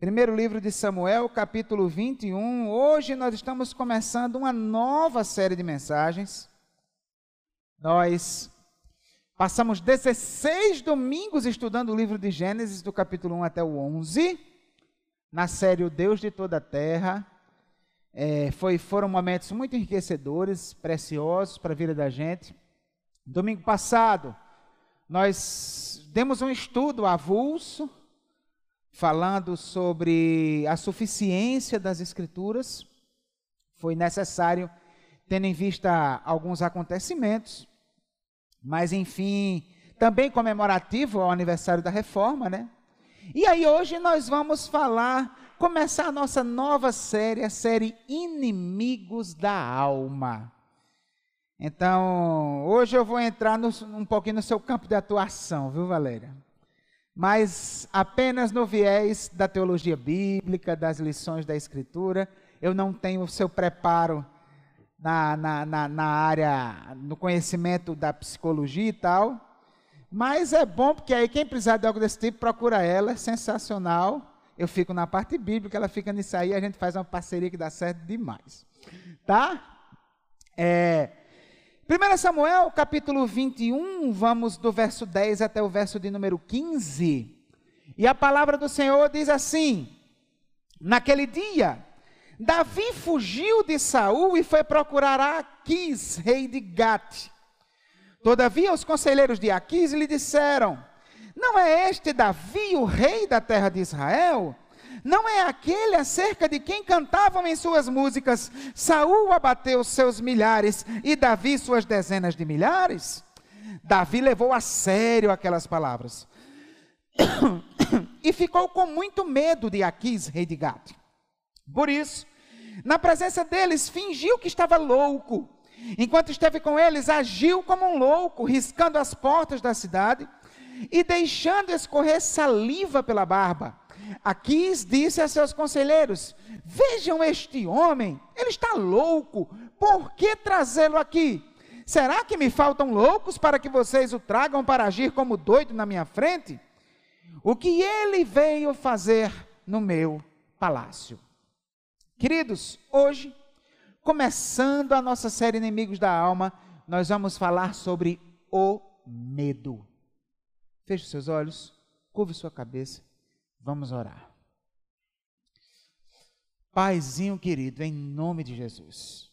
Primeiro livro de Samuel, capítulo 21. Hoje nós estamos começando uma nova série de mensagens. Nós passamos 16 domingos estudando o livro de Gênesis, do capítulo 1 até o 11, na série O Deus de Toda a Terra. É, foi, foram momentos muito enriquecedores, preciosos para a vida da gente. Domingo passado, nós demos um estudo avulso falando sobre a suficiência das Escrituras. Foi necessário, tendo em vista alguns acontecimentos, mas enfim, também comemorativo ao aniversário da reforma, né? E aí hoje nós vamos falar, começar a nossa nova série, a série Inimigos da Alma. Então, hoje eu vou entrar no, um pouquinho no seu campo de atuação, viu, Valéria? Mas apenas no viés da teologia bíblica, das lições da Escritura. Eu não tenho o seu preparo na, na, na, na área, no conhecimento da psicologia e tal. Mas é bom porque aí quem precisar de algo desse tipo, procura ela, é sensacional. Eu fico na parte bíblica, ela fica nisso aí, a gente faz uma parceria que dá certo demais. Tá? É, 1 Samuel, capítulo 21, vamos do verso 10 até o verso de número 15. E a palavra do Senhor diz assim: Naquele dia, Davi fugiu de Saul e foi procurar Aquis, rei de Gate. Todavia, os conselheiros de Aquis lhe disseram: Não é este Davi o rei da terra de Israel? Não é aquele acerca de quem cantavam em suas músicas: Saul abateu seus milhares e Davi suas dezenas de milhares? Davi levou a sério aquelas palavras e ficou com muito medo de Aquis, rei de Gade. Por isso, na presença deles, fingiu que estava louco. Enquanto esteve com eles, agiu como um louco, riscando as portas da cidade e deixando escorrer saliva pela barba. Aquis disse a seus conselheiros: Vejam este homem, ele está louco, por que trazê-lo aqui? Será que me faltam loucos para que vocês o tragam para agir como doido na minha frente? O que ele veio fazer no meu palácio? Queridos, hoje, começando a nossa série Inimigos da Alma, nós vamos falar sobre o medo. Feche seus olhos, curve sua cabeça. Vamos orar. Paizinho querido, em nome de Jesus.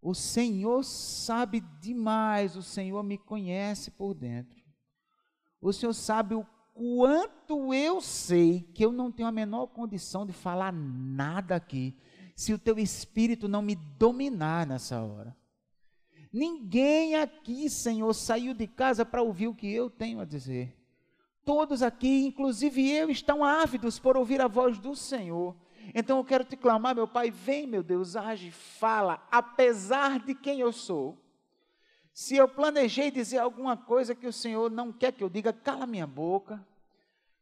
O Senhor sabe demais, o Senhor me conhece por dentro. O Senhor sabe o quanto eu sei que eu não tenho a menor condição de falar nada aqui, se o teu espírito não me dominar nessa hora. Ninguém aqui, Senhor, saiu de casa para ouvir o que eu tenho a dizer. Todos aqui, inclusive eu, estão ávidos por ouvir a voz do Senhor. Então eu quero te clamar, meu Pai, vem, meu Deus, age, fala, apesar de quem eu sou. Se eu planejei dizer alguma coisa que o Senhor não quer que eu diga, cala minha boca.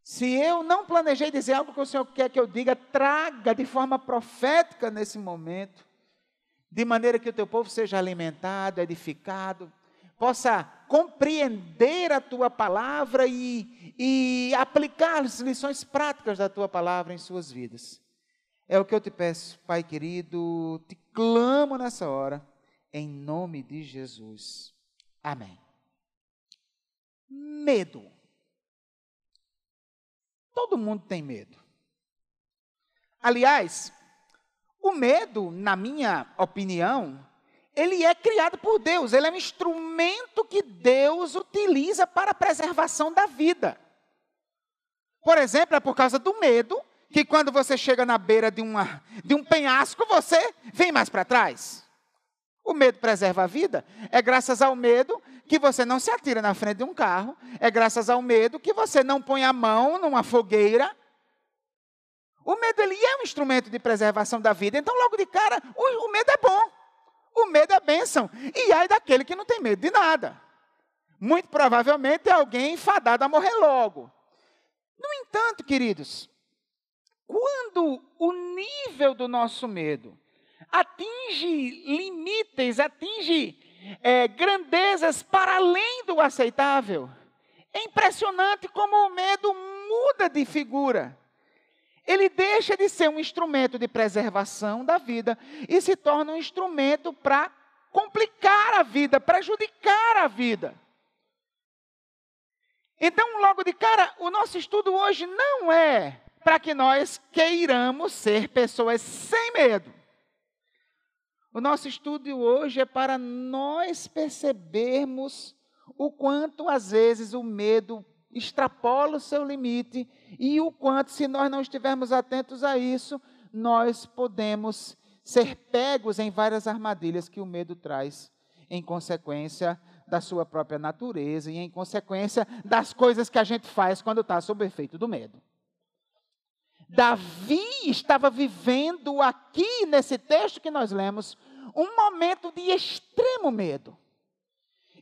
Se eu não planejei dizer algo que o Senhor quer que eu diga, traga de forma profética nesse momento, de maneira que o teu povo seja alimentado, edificado, possa compreender a tua palavra e, e aplicar as lições práticas da tua palavra em suas vidas. É o que eu te peço, Pai querido, te clamo nessa hora, em nome de Jesus. Amém. Medo. Todo mundo tem medo. Aliás, o medo, na minha opinião, ele é criado por Deus, ele é um instrumento que Deus utiliza para a preservação da vida. Por exemplo, é por causa do medo que quando você chega na beira de, uma, de um penhasco, você vem mais para trás. O medo preserva a vida. É graças ao medo que você não se atira na frente de um carro. É graças ao medo que você não põe a mão numa fogueira. O medo ele é um instrumento de preservação da vida. Então, logo de cara, o, o medo é bom. O medo é bênção. E ai daquele que não tem medo de nada. Muito provavelmente é alguém enfadado a morrer logo. No entanto, queridos, quando o nível do nosso medo atinge limites, atinge é, grandezas para além do aceitável, é impressionante como o medo muda de figura. Ele deixa de ser um instrumento de preservação da vida e se torna um instrumento para complicar a vida, prejudicar a vida. Então, logo de cara, o nosso estudo hoje não é para que nós queiramos ser pessoas sem medo. O nosso estudo hoje é para nós percebermos o quanto às vezes o medo extrapola o seu limite e o quanto, se nós não estivermos atentos a isso, nós podemos ser pegos em várias armadilhas que o medo traz, em consequência da sua própria natureza e em consequência das coisas que a gente faz quando está sob efeito do medo. Davi estava vivendo aqui, nesse texto que nós lemos, um momento de extremo medo.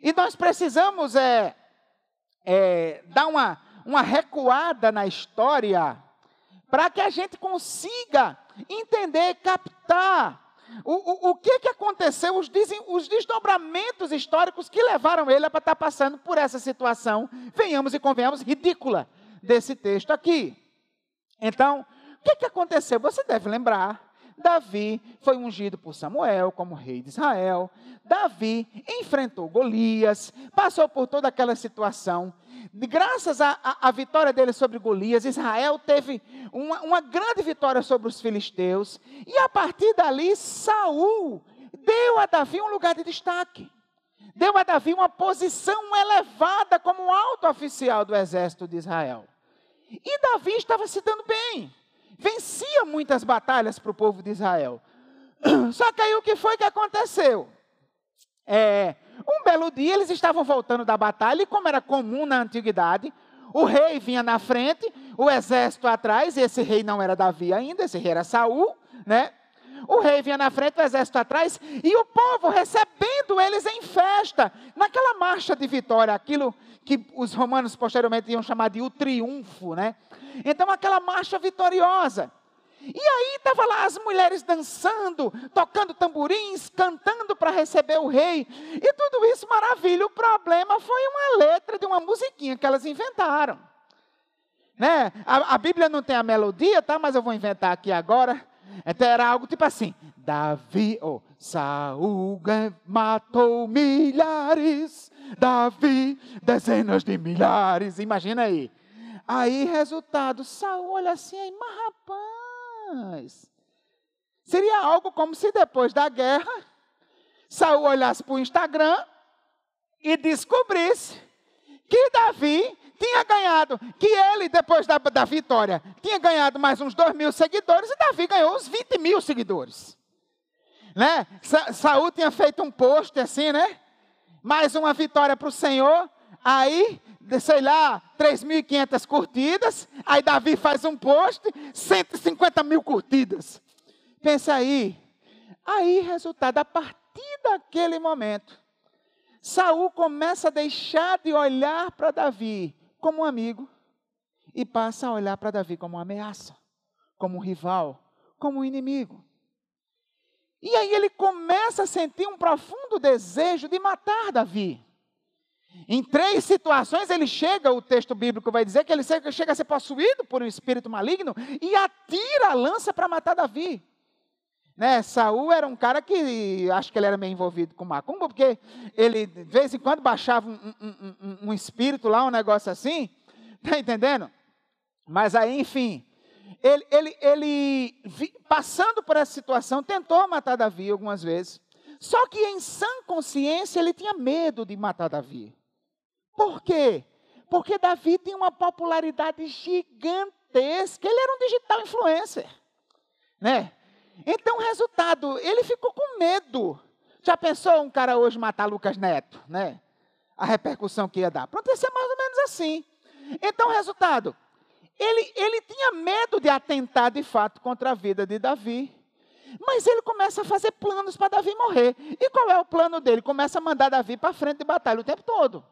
E nós precisamos é, é, dar uma, uma recuada na história para que a gente consiga entender, captar o, o, o que, que aconteceu, os, os desdobramentos históricos que levaram ele a estar passando por essa situação, venhamos e convenhamos, ridícula desse texto aqui. Então, o que, que aconteceu? Você deve lembrar Davi foi ungido por Samuel como rei de Israel. Davi enfrentou Golias, passou por toda aquela situação. Graças à vitória dele sobre Golias, Israel teve uma, uma grande vitória sobre os filisteus. E a partir dali, Saul deu a Davi um lugar de destaque. Deu a Davi uma posição elevada como alto oficial do exército de Israel. E Davi estava se dando bem vencia muitas batalhas para o povo de Israel. Só que aí o que foi que aconteceu? É, um belo dia eles estavam voltando da batalha, e como era comum na antiguidade, o rei vinha na frente, o exército atrás, e esse rei não era Davi ainda, esse rei era Saul, né? O rei vinha na frente, o exército atrás, e o povo recebendo eles em festa, marcha de vitória, aquilo que os romanos posteriormente iam chamar de o triunfo, né? Então, aquela marcha vitoriosa. E aí estava lá as mulheres dançando, tocando tamborins, cantando para receber o rei. E tudo isso maravilha. O problema foi uma letra de uma musiquinha que elas inventaram. Né? A, a Bíblia não tem a melodia, tá? Mas eu vou inventar aqui agora. Então era algo tipo assim: Davi, oh, Saul matou milhares, Davi dezenas de milhares. Imagina aí. Aí, resultado, Saul olha assim, aí, mas rapaz, seria algo como se depois da guerra, Saul olhasse para o Instagram e descobrisse que Davi tinha ganhado, que ele, depois da, da vitória, tinha ganhado mais uns dois mil seguidores, e Davi ganhou uns 20 mil seguidores. Né? Sa Saul tinha feito um post assim, né? Mais uma vitória para o Senhor. Aí sei lá, 3.500 curtidas, aí Davi faz um post, 150 mil curtidas. Pensa aí. Aí, resultado, a partir daquele momento, Saul começa a deixar de olhar para Davi como um amigo e passa a olhar para Davi como uma ameaça, como um rival, como um inimigo. E aí ele começa a sentir um profundo desejo de matar Davi. Em três situações ele chega, o texto bíblico vai dizer que ele chega a ser possuído por um espírito maligno e atira a lança para matar Davi. Né? Saul era um cara que acho que ele era meio envolvido com macumba, porque ele de vez em quando baixava um, um, um, um espírito lá, um negócio assim, tá entendendo? Mas aí, enfim, ele, ele, ele passando por essa situação, tentou matar Davi algumas vezes. Só que em sã consciência ele tinha medo de matar Davi. Por quê? Porque Davi tinha uma popularidade gigantesca. Ele era um digital influencer. Né? Então, resultado, ele ficou com medo. Já pensou um cara hoje matar Lucas Neto? Né? A repercussão que ia dar. Pronto, ia ser mais ou menos assim. Então, resultado, ele, ele tinha medo de atentar de fato contra a vida de Davi. Mas ele começa a fazer planos para Davi morrer. E qual é o plano dele? Começa a mandar Davi para frente de batalha o tempo todo.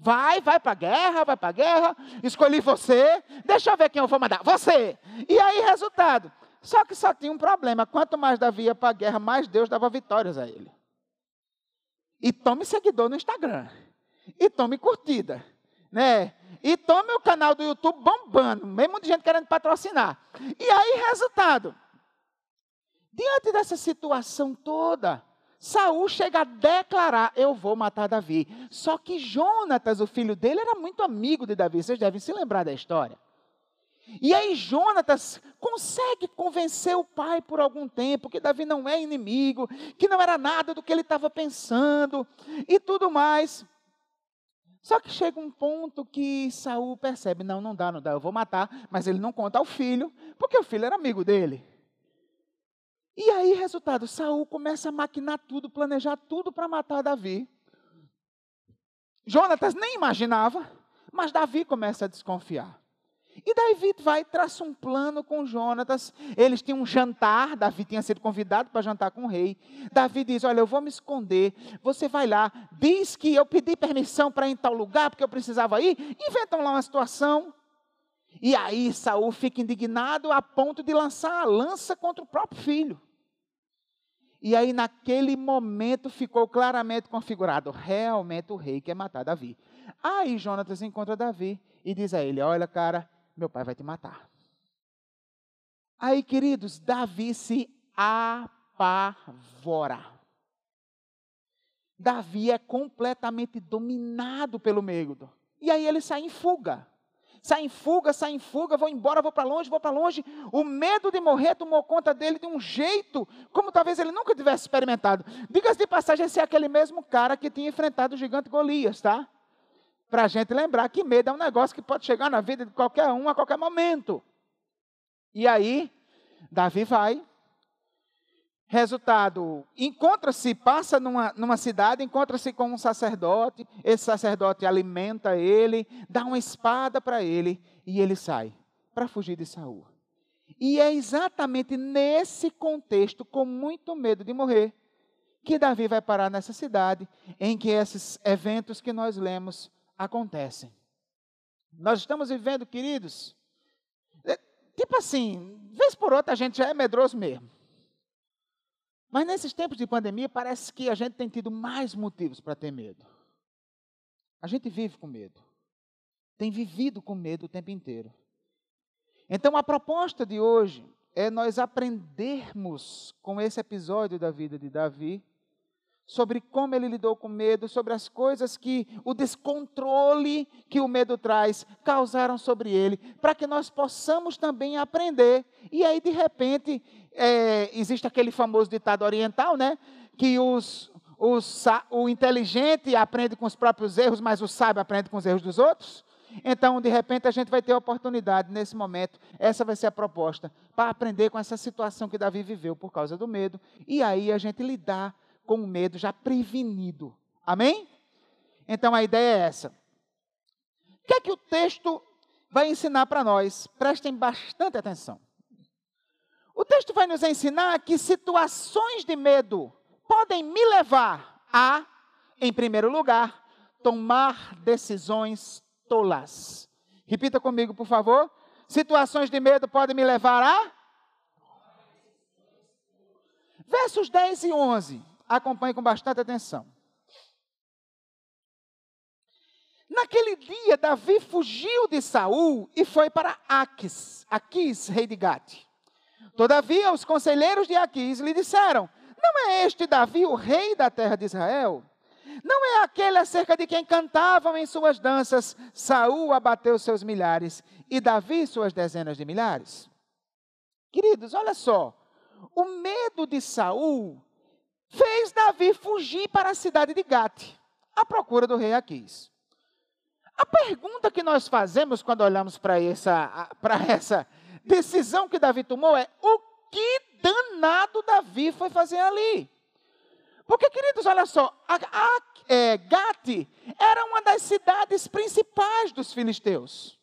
Vai, vai para a guerra, vai para a guerra. Escolhi você. Deixa eu ver quem eu vou mandar. Você. E aí, resultado. Só que só tinha um problema. Quanto mais Davi ia para a guerra, mais Deus dava vitórias a ele. E tome seguidor no Instagram. E tome curtida. Né? E tome o canal do YouTube bombando, mesmo de gente querendo patrocinar. E aí, resultado. Diante dessa situação toda, Saul chega a declarar: Eu vou matar Davi. Só que Jonatas, o filho dele, era muito amigo de Davi. Vocês devem se lembrar da história. E aí Jonatas consegue convencer o pai por algum tempo que Davi não é inimigo, que não era nada do que ele estava pensando e tudo mais. Só que chega um ponto que Saul percebe, não, não dá, não dá, eu vou matar, mas ele não conta ao filho, porque o filho era amigo dele. E aí, resultado, Saul começa a maquinar tudo, planejar tudo para matar Davi. Jonatas nem imaginava, mas Davi começa a desconfiar. E Davi vai traça um plano com Jonatas. Eles tinham um jantar. Davi tinha sido convidado para jantar com o rei. Davi diz: Olha, eu vou me esconder. Você vai lá. Diz que eu pedi permissão para ir em tal lugar porque eu precisava ir. Inventam lá uma situação. E aí Saul fica indignado a ponto de lançar a lança contra o próprio filho. E aí, naquele momento, ficou claramente configurado: realmente o rei quer matar Davi. Aí Jonatas encontra Davi e diz a ele: Olha, cara, meu pai vai te matar. Aí, queridos, Davi se apavora. Davi é completamente dominado pelo medo. E aí ele sai em fuga. Sai em fuga, sai em fuga, vou embora, vou para longe, vou para longe. O medo de morrer tomou conta dele de um jeito como talvez ele nunca tivesse experimentado. Diga-se de passagem, esse é aquele mesmo cara que tinha enfrentado o gigante Golias, tá? Para a gente lembrar que medo é um negócio que pode chegar na vida de qualquer um a qualquer momento. E aí, Davi vai. Resultado, encontra-se, passa numa, numa cidade, encontra-se com um sacerdote, esse sacerdote alimenta ele, dá uma espada para ele e ele sai para fugir de Saul. E é exatamente nesse contexto, com muito medo de morrer, que Davi vai parar nessa cidade, em que esses eventos que nós lemos acontecem. Nós estamos vivendo, queridos, é, tipo assim, vez por outra a gente já é medroso mesmo. Mas nesses tempos de pandemia, parece que a gente tem tido mais motivos para ter medo. A gente vive com medo. Tem vivido com medo o tempo inteiro. Então, a proposta de hoje é nós aprendermos com esse episódio da vida de Davi sobre como ele lidou com medo, sobre as coisas que o descontrole que o medo traz causaram sobre ele, para que nós possamos também aprender. E aí, de repente, é, existe aquele famoso ditado oriental, né? Que os, os, o inteligente aprende com os próprios erros, mas o sábio aprende com os erros dos outros. Então, de repente, a gente vai ter a oportunidade nesse momento, essa vai ser a proposta, para aprender com essa situação que Davi viveu por causa do medo, e aí a gente lidar com medo, já prevenido. Amém? Então a ideia é essa. O que é que o texto vai ensinar para nós? Prestem bastante atenção. O texto vai nos ensinar que situações de medo podem me levar a, em primeiro lugar, tomar decisões tolas. Repita comigo, por favor. Situações de medo podem me levar a. Versos 10 e 11 acompanhe com bastante atenção. Naquele dia, Davi fugiu de Saul e foi para Aquis, Aquis, rei de Gate. Todavia, os conselheiros de Aquis lhe disseram: Não é este Davi o rei da terra de Israel? Não é aquele acerca de quem cantavam em suas danças: Saul abateu seus milhares e Davi suas dezenas de milhares? Queridos, olha só. O medo de Saul fez Davi fugir para a cidade de Gate, à procura do rei Aquis. A pergunta que nós fazemos quando olhamos para essa, para essa decisão que Davi tomou é: o que danado Davi foi fazer ali? Porque, queridos, olha só, a, a é, Gate era uma das cidades principais dos filisteus.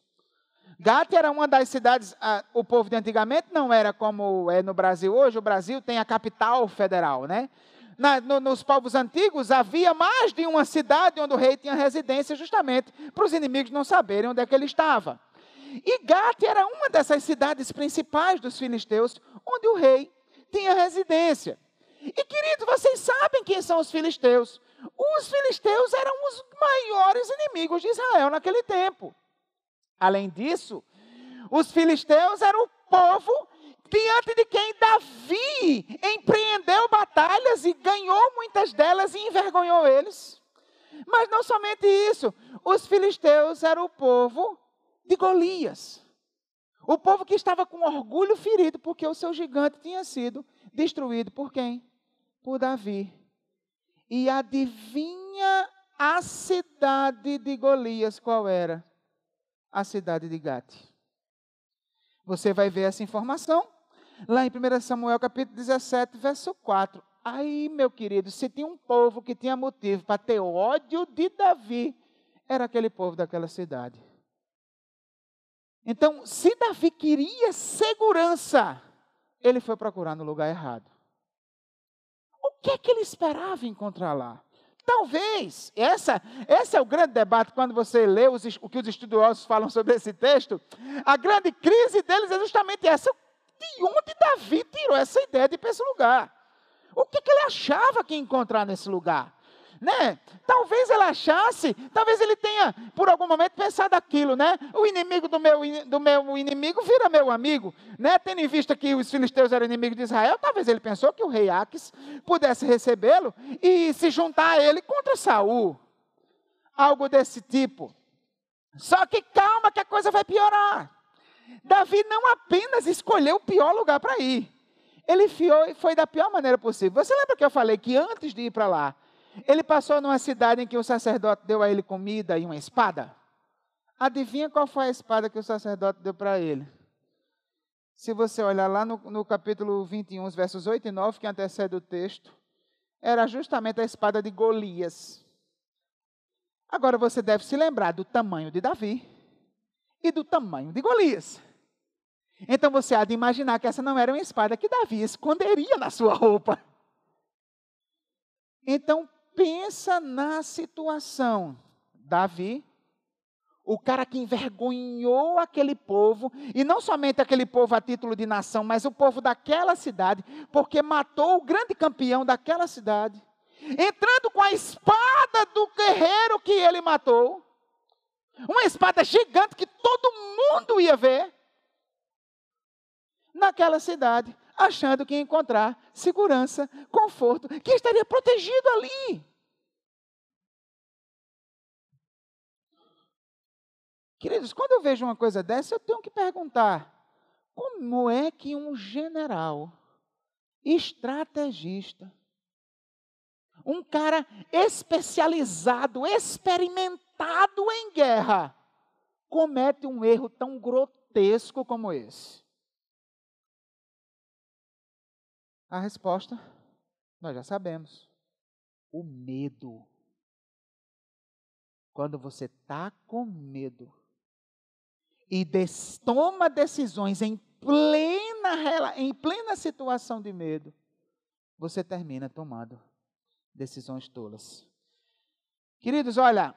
Gate era uma das cidades, a, o povo de antigamente não era como é no Brasil hoje, o Brasil tem a capital federal, né? Na, no, nos povos antigos, havia mais de uma cidade onde o rei tinha residência, justamente para os inimigos não saberem onde é que ele estava. E Gate era uma dessas cidades principais dos filisteus, onde o rei tinha residência. E queridos, vocês sabem quem são os filisteus? Os filisteus eram os maiores inimigos de Israel naquele tempo. Além disso, os filisteus eram o povo diante de quem Davi empreendeu batalhas e ganhou muitas delas e envergonhou eles. Mas não somente isso, os filisteus eram o povo de Golias. O povo que estava com orgulho ferido porque o seu gigante tinha sido destruído por quem? Por Davi. E adivinha a cidade de Golias qual era? A cidade de Gate. Você vai ver essa informação lá em 1 Samuel capítulo 17, verso 4. Aí, meu querido, se tinha um povo que tinha motivo para ter ódio de Davi, era aquele povo daquela cidade. Então, se Davi queria segurança, ele foi procurar no lugar errado. O que é que ele esperava encontrar lá? Talvez, essa, esse é o grande debate quando você lê os, o que os estudiosos falam sobre esse texto. A grande crise deles é justamente essa. De onde Davi tirou essa ideia de ir para esse lugar? O que, que ele achava que ia encontrar nesse lugar? Né? Talvez ele achasse, talvez ele tenha, por algum momento, pensado aquilo, né? O inimigo do meu, do meu inimigo vira meu amigo, né? Tendo em vista que os filisteus eram inimigos de Israel, talvez ele pensou que o rei Aques pudesse recebê-lo e se juntar a ele contra Saul. Algo desse tipo. Só que calma que a coisa vai piorar. Davi não apenas escolheu o pior lugar para ir, ele foi da pior maneira possível. Você lembra que eu falei que antes de ir para lá, ele passou numa cidade em que o sacerdote deu a ele comida e uma espada? Adivinha qual foi a espada que o sacerdote deu para ele? Se você olhar lá no, no capítulo 21, versos 8 e 9, que antecede o texto, era justamente a espada de Golias. Agora você deve se lembrar do tamanho de Davi e do tamanho de Golias. Então você há de imaginar que essa não era uma espada que Davi esconderia na sua roupa. Então pensa na situação. Davi, o cara que envergonhou aquele povo, e não somente aquele povo a título de nação, mas o povo daquela cidade, porque matou o grande campeão daquela cidade, entrando com a espada do guerreiro que ele matou, uma espada gigante que todo mundo ia ver, naquela cidade, achando que ia encontrar segurança, conforto, que estaria protegido ali. Queridos, quando eu vejo uma coisa dessa, eu tenho que perguntar: como é que um general, estrategista, um cara especializado, experimentado em guerra, comete um erro tão grotesco como esse? A resposta nós já sabemos. O medo. Quando você está com medo e des, toma decisões em plena, em plena situação de medo, você termina tomando decisões tolas. Queridos, olha,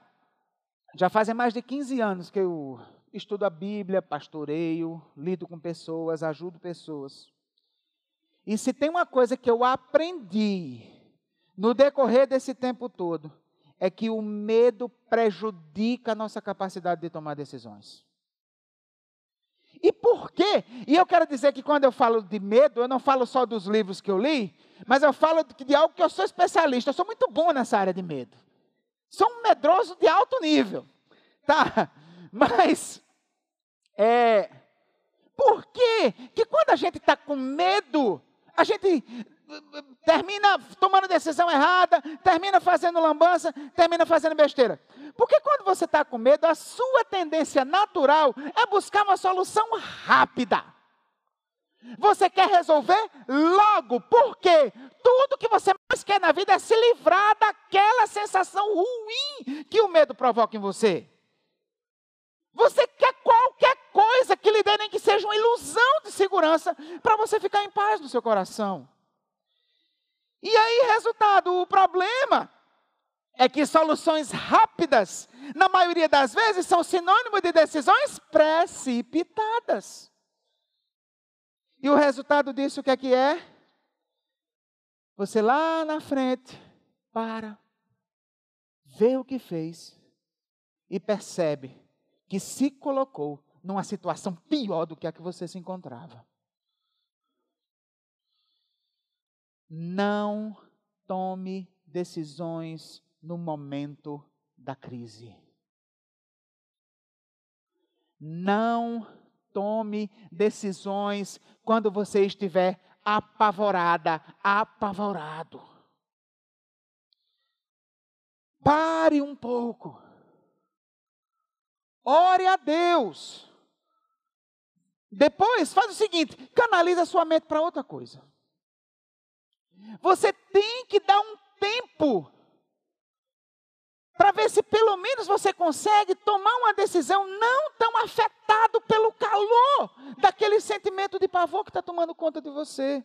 já fazem mais de 15 anos que eu estudo a Bíblia, pastoreio, lido com pessoas, ajudo pessoas. E se tem uma coisa que eu aprendi no decorrer desse tempo todo, é que o medo prejudica a nossa capacidade de tomar decisões. E por quê? E eu quero dizer que quando eu falo de medo, eu não falo só dos livros que eu li, mas eu falo de algo que eu sou especialista. Eu sou muito bom nessa área de medo. Sou um medroso de alto nível. Tá? Mas, é. Por quê? Que quando a gente está com medo, a gente termina tomando decisão errada, termina fazendo lambança, termina fazendo besteira. Porque quando você está com medo, a sua tendência natural é buscar uma solução rápida. Você quer resolver logo, porque tudo que você mais quer na vida é se livrar daquela sensação ruim que o medo provoca em você. Você quer qualquer coisa que lhe dê, nem que seja uma ilusão de segurança, para você ficar em paz no seu coração. E aí, resultado, o problema é que soluções rápidas, na maioria das vezes, são sinônimo de decisões precipitadas. E o resultado disso o que é que é? Você lá na frente para, vê o que fez e percebe que se colocou numa situação pior do que a que você se encontrava. Não tome decisões no momento da crise. Não tome decisões quando você estiver apavorada, apavorado. Pare um pouco. Ore a Deus. Depois, faz o seguinte: canaliza sua mente para outra coisa. Você tem que dar um tempo para ver se pelo menos você consegue tomar uma decisão não tão afetado pelo calor daquele sentimento de pavor que está tomando conta de você.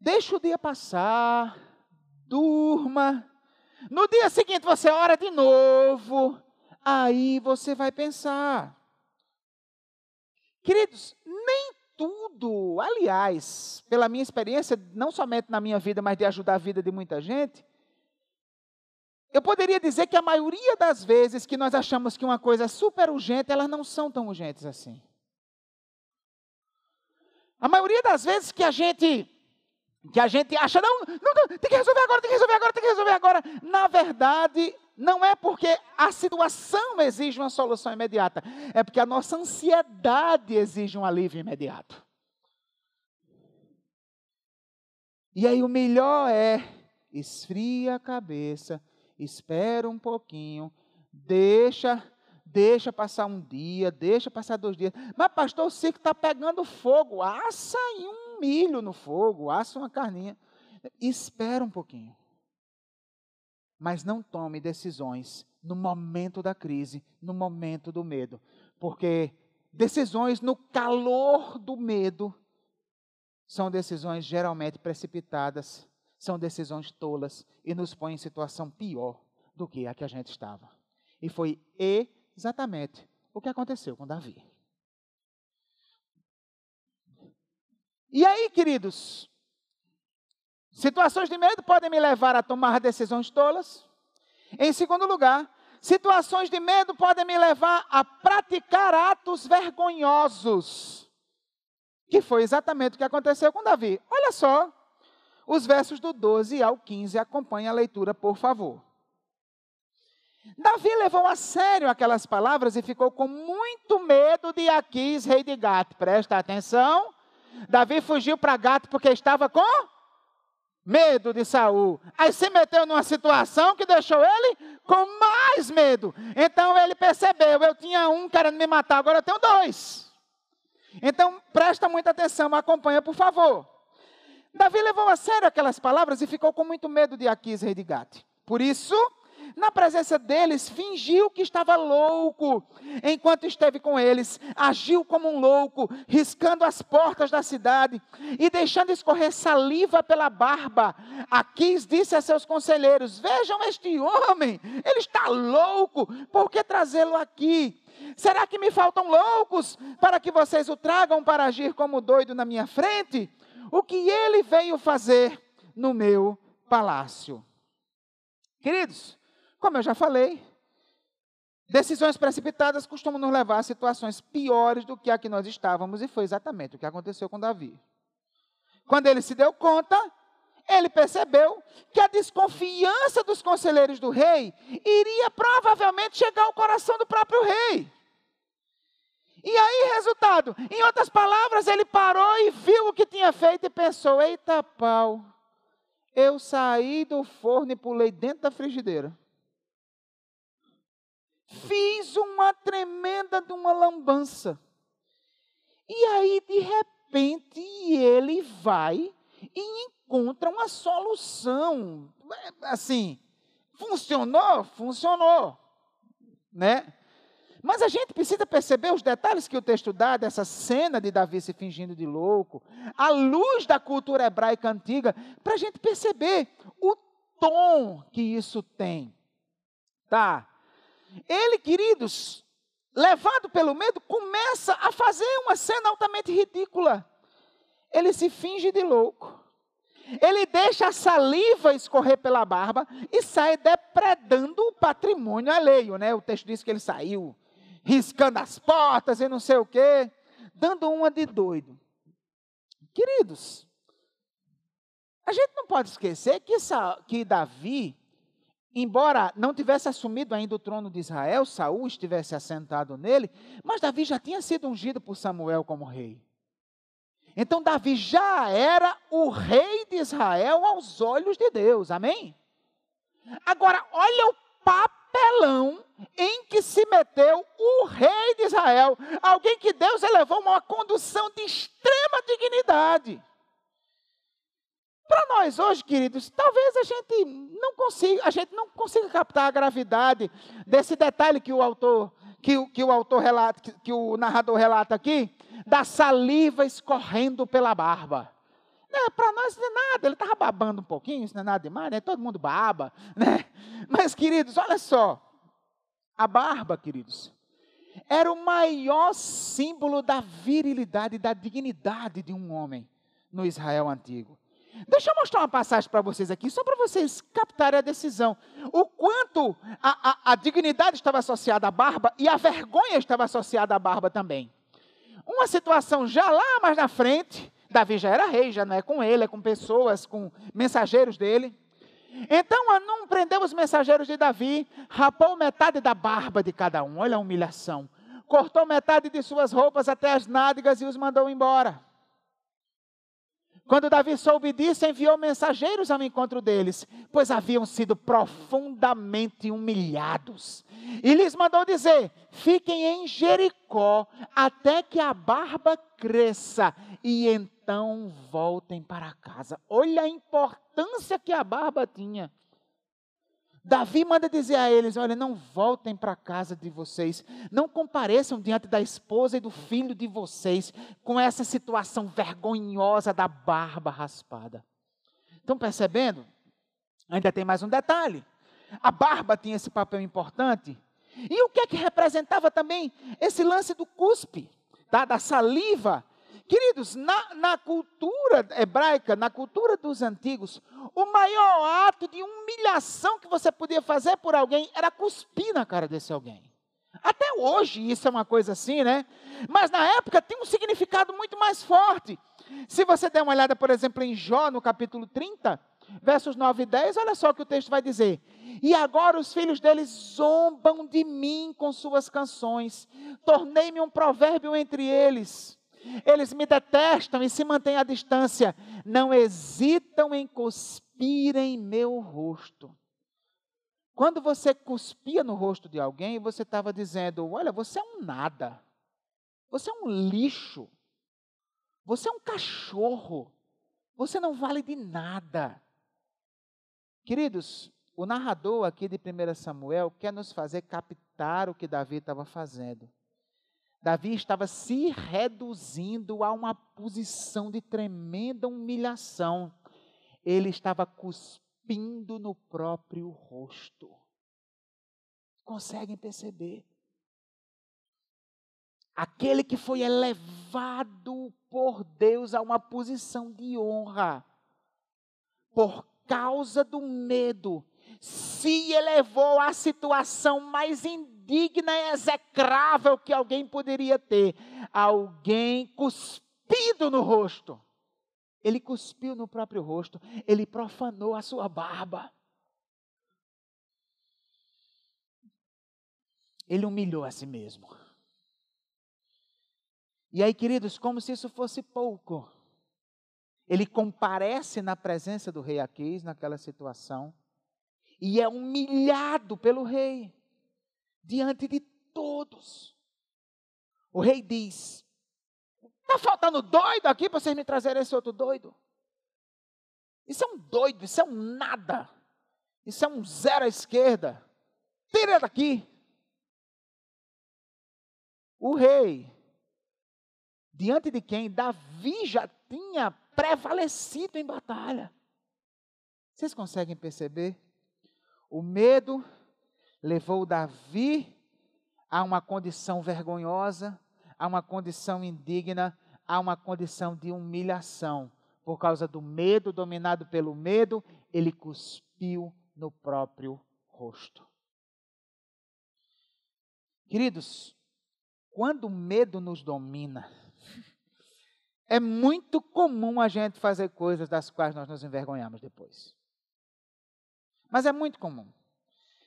Deixa o dia passar, durma. No dia seguinte você ora de novo, aí você vai pensar. Queridos, tudo, aliás, pela minha experiência, não somente na minha vida, mas de ajudar a vida de muita gente, eu poderia dizer que a maioria das vezes que nós achamos que uma coisa é super urgente, elas não são tão urgentes assim. A maioria das vezes que a gente que a gente acha, não, não, não, tem que resolver agora, tem que resolver agora, tem que resolver agora. Na verdade, não é porque a situação exige uma solução imediata, é porque a nossa ansiedade exige um alívio imediato. E aí o melhor é esfria a cabeça, espera um pouquinho, deixa, deixa passar um dia, deixa passar dois dias. Mas pastor, o circo está pegando fogo, assa um milho no fogo, assa uma carninha. Espera um pouquinho mas não tome decisões no momento da crise, no momento do medo, porque decisões no calor do medo são decisões geralmente precipitadas, são decisões tolas e nos põem em situação pior do que a que a gente estava. E foi exatamente o que aconteceu com Davi. E aí, queridos, Situações de medo podem me levar a tomar decisões tolas. Em segundo lugar, situações de medo podem me levar a praticar atos vergonhosos. Que foi exatamente o que aconteceu com Davi. Olha só, os versos do 12 ao 15, acompanhe a leitura, por favor. Davi levou a sério aquelas palavras e ficou com muito medo de Aquis, rei de Gato. Presta atenção. Davi fugiu para Gato porque estava com medo de Saul. Aí se meteu numa situação que deixou ele com mais medo. Então ele percebeu, eu tinha um querendo me matar, agora eu tenho dois. Então presta muita atenção, acompanha por favor. Davi levou a sério aquelas palavras e ficou com muito medo de Aquis, rei de Gate. Por isso, na presença deles, fingiu que estava louco. Enquanto esteve com eles, agiu como um louco, riscando as portas da cidade e deixando escorrer saliva pela barba. Aquis disse a seus conselheiros: Vejam este homem, ele está louco, por que trazê-lo aqui? Será que me faltam loucos para que vocês o tragam para agir como doido na minha frente? O que ele veio fazer no meu palácio? Queridos, como eu já falei, decisões precipitadas costumam nos levar a situações piores do que a que nós estávamos, e foi exatamente o que aconteceu com Davi. Quando ele se deu conta, ele percebeu que a desconfiança dos conselheiros do rei iria provavelmente chegar ao coração do próprio rei. E aí, resultado, em outras palavras, ele parou e viu o que tinha feito e pensou: eita pau, eu saí do forno e pulei dentro da frigideira. Fiz uma tremenda de uma lambança. E aí, de repente, ele vai e encontra uma solução. Assim, funcionou? Funcionou. Né? Mas a gente precisa perceber os detalhes que o texto dá dessa cena de Davi se fingindo de louco, à luz da cultura hebraica antiga, para a gente perceber o tom que isso tem. Tá? Ele, queridos, levado pelo medo, começa a fazer uma cena altamente ridícula. Ele se finge de louco. ele deixa a saliva escorrer pela barba e sai depredando o patrimônio alheio, né? O texto diz que ele saiu riscando as portas e não sei o quê, dando uma de doido. Queridos, a gente não pode esquecer que, que Davi, embora não tivesse assumido ainda o trono de Israel, Saul estivesse assentado nele, mas Davi já tinha sido ungido por Samuel como rei. Então Davi já era o rei de Israel aos olhos de Deus, amém? Agora, olha o papelão em que se meteu o rei de Israel, alguém que Deus elevou a uma condução de extrema dignidade. Para nós hoje, queridos, talvez a gente não consiga, a gente não consiga captar a gravidade desse detalhe que o autor, que, que o autor relata, que, que o narrador relata aqui, da saliva escorrendo pela barba. Né, Para nós não é nada, ele estava babando um pouquinho, isso não é nada demais, né? todo mundo baba. Né? Mas, queridos, olha só, a barba, queridos, era o maior símbolo da virilidade, da dignidade de um homem no Israel antigo. Deixa eu mostrar uma passagem para vocês aqui, só para vocês captarem a decisão. O quanto a, a, a, dignidade estava associada à barba e a vergonha estava associada à barba também. Uma situação já lá mais na frente, Davi já era rei, já não é com ele, é com pessoas, com mensageiros dele. Então Anum prendeu os mensageiros de Davi, rapou metade da barba de cada um, olha a humilhação. Cortou metade de suas roupas até as nádegas e os mandou embora. Quando Davi soube disso, enviou mensageiros ao encontro deles, pois haviam sido profundamente humilhados. E lhes mandou dizer: Fiquem em Jericó até que a barba cresça, e então voltem para casa. Olha a importância que a barba tinha. Davi manda dizer a eles: olha, não voltem para a casa de vocês, não compareçam diante da esposa e do filho de vocês com essa situação vergonhosa da barba raspada. Estão percebendo? Ainda tem mais um detalhe: a barba tinha esse papel importante. E o que é que representava também esse lance do cuspe, tá? da saliva Queridos, na, na cultura hebraica, na cultura dos antigos, o maior ato de humilhação que você podia fazer por alguém era cuspir na cara desse alguém. Até hoje isso é uma coisa assim, né? Mas na época tem um significado muito mais forte. Se você der uma olhada, por exemplo, em Jó, no capítulo 30, versos 9 e 10, olha só o que o texto vai dizer. E agora os filhos deles zombam de mim com suas canções. Tornei-me um provérbio entre eles. Eles me detestam e se mantêm à distância. Não hesitam em cuspir em meu rosto. Quando você cuspia no rosto de alguém, você estava dizendo: Olha, você é um nada. Você é um lixo. Você é um cachorro. Você não vale de nada. Queridos, o narrador aqui de 1 Samuel quer nos fazer captar o que Davi estava fazendo. Davi estava se reduzindo a uma posição de tremenda humilhação. Ele estava cuspindo no próprio rosto. Conseguem perceber? Aquele que foi elevado por Deus a uma posição de honra, por causa do medo, se elevou à situação mais indigna e execrável que alguém poderia ter. Alguém cuspido no rosto. Ele cuspiu no próprio rosto, ele profanou a sua barba. Ele humilhou a si mesmo. E aí, queridos, como se isso fosse pouco, ele comparece na presença do rei Aquis naquela situação e é humilhado pelo rei diante de todos. O rei diz: Está faltando doido aqui para vocês me trazerem esse outro doido? Isso é um doido, isso é um nada. Isso é um zero à esquerda. Tira daqui. O rei, diante de quem Davi já tinha prevalecido em batalha. Vocês conseguem perceber? O medo levou Davi a uma condição vergonhosa, a uma condição indigna, a uma condição de humilhação, por causa do medo, dominado pelo medo, ele cuspiu no próprio rosto. Queridos, quando o medo nos domina, é muito comum a gente fazer coisas das quais nós nos envergonhamos depois. Mas é muito comum.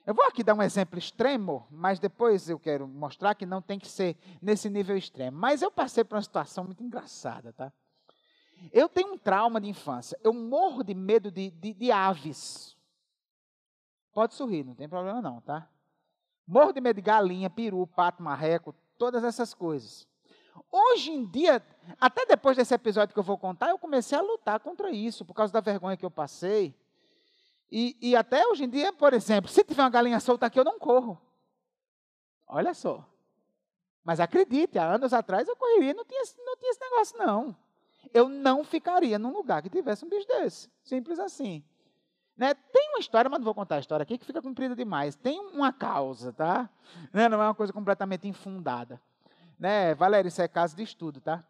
Eu vou aqui dar um exemplo extremo, mas depois eu quero mostrar que não tem que ser nesse nível extremo. Mas eu passei por uma situação muito engraçada, tá? Eu tenho um trauma de infância. Eu morro de medo de, de, de aves. Pode sorrir, não tem problema não, tá? Morro de medo de galinha, peru, pato, marreco, todas essas coisas. Hoje em dia, até depois desse episódio que eu vou contar, eu comecei a lutar contra isso, por causa da vergonha que eu passei. E, e até hoje em dia, por exemplo, se tiver uma galinha solta aqui, eu não corro. Olha só. Mas acredite, há anos atrás eu correria, não tinha, não tinha esse negócio, não. Eu não ficaria num lugar que tivesse um bicho desse. Simples assim. Né? Tem uma história, mas não vou contar a história aqui, que fica comprida demais. Tem uma causa, tá? Né? Não é uma coisa completamente infundada. Né? Valéria, isso é caso de estudo, tá?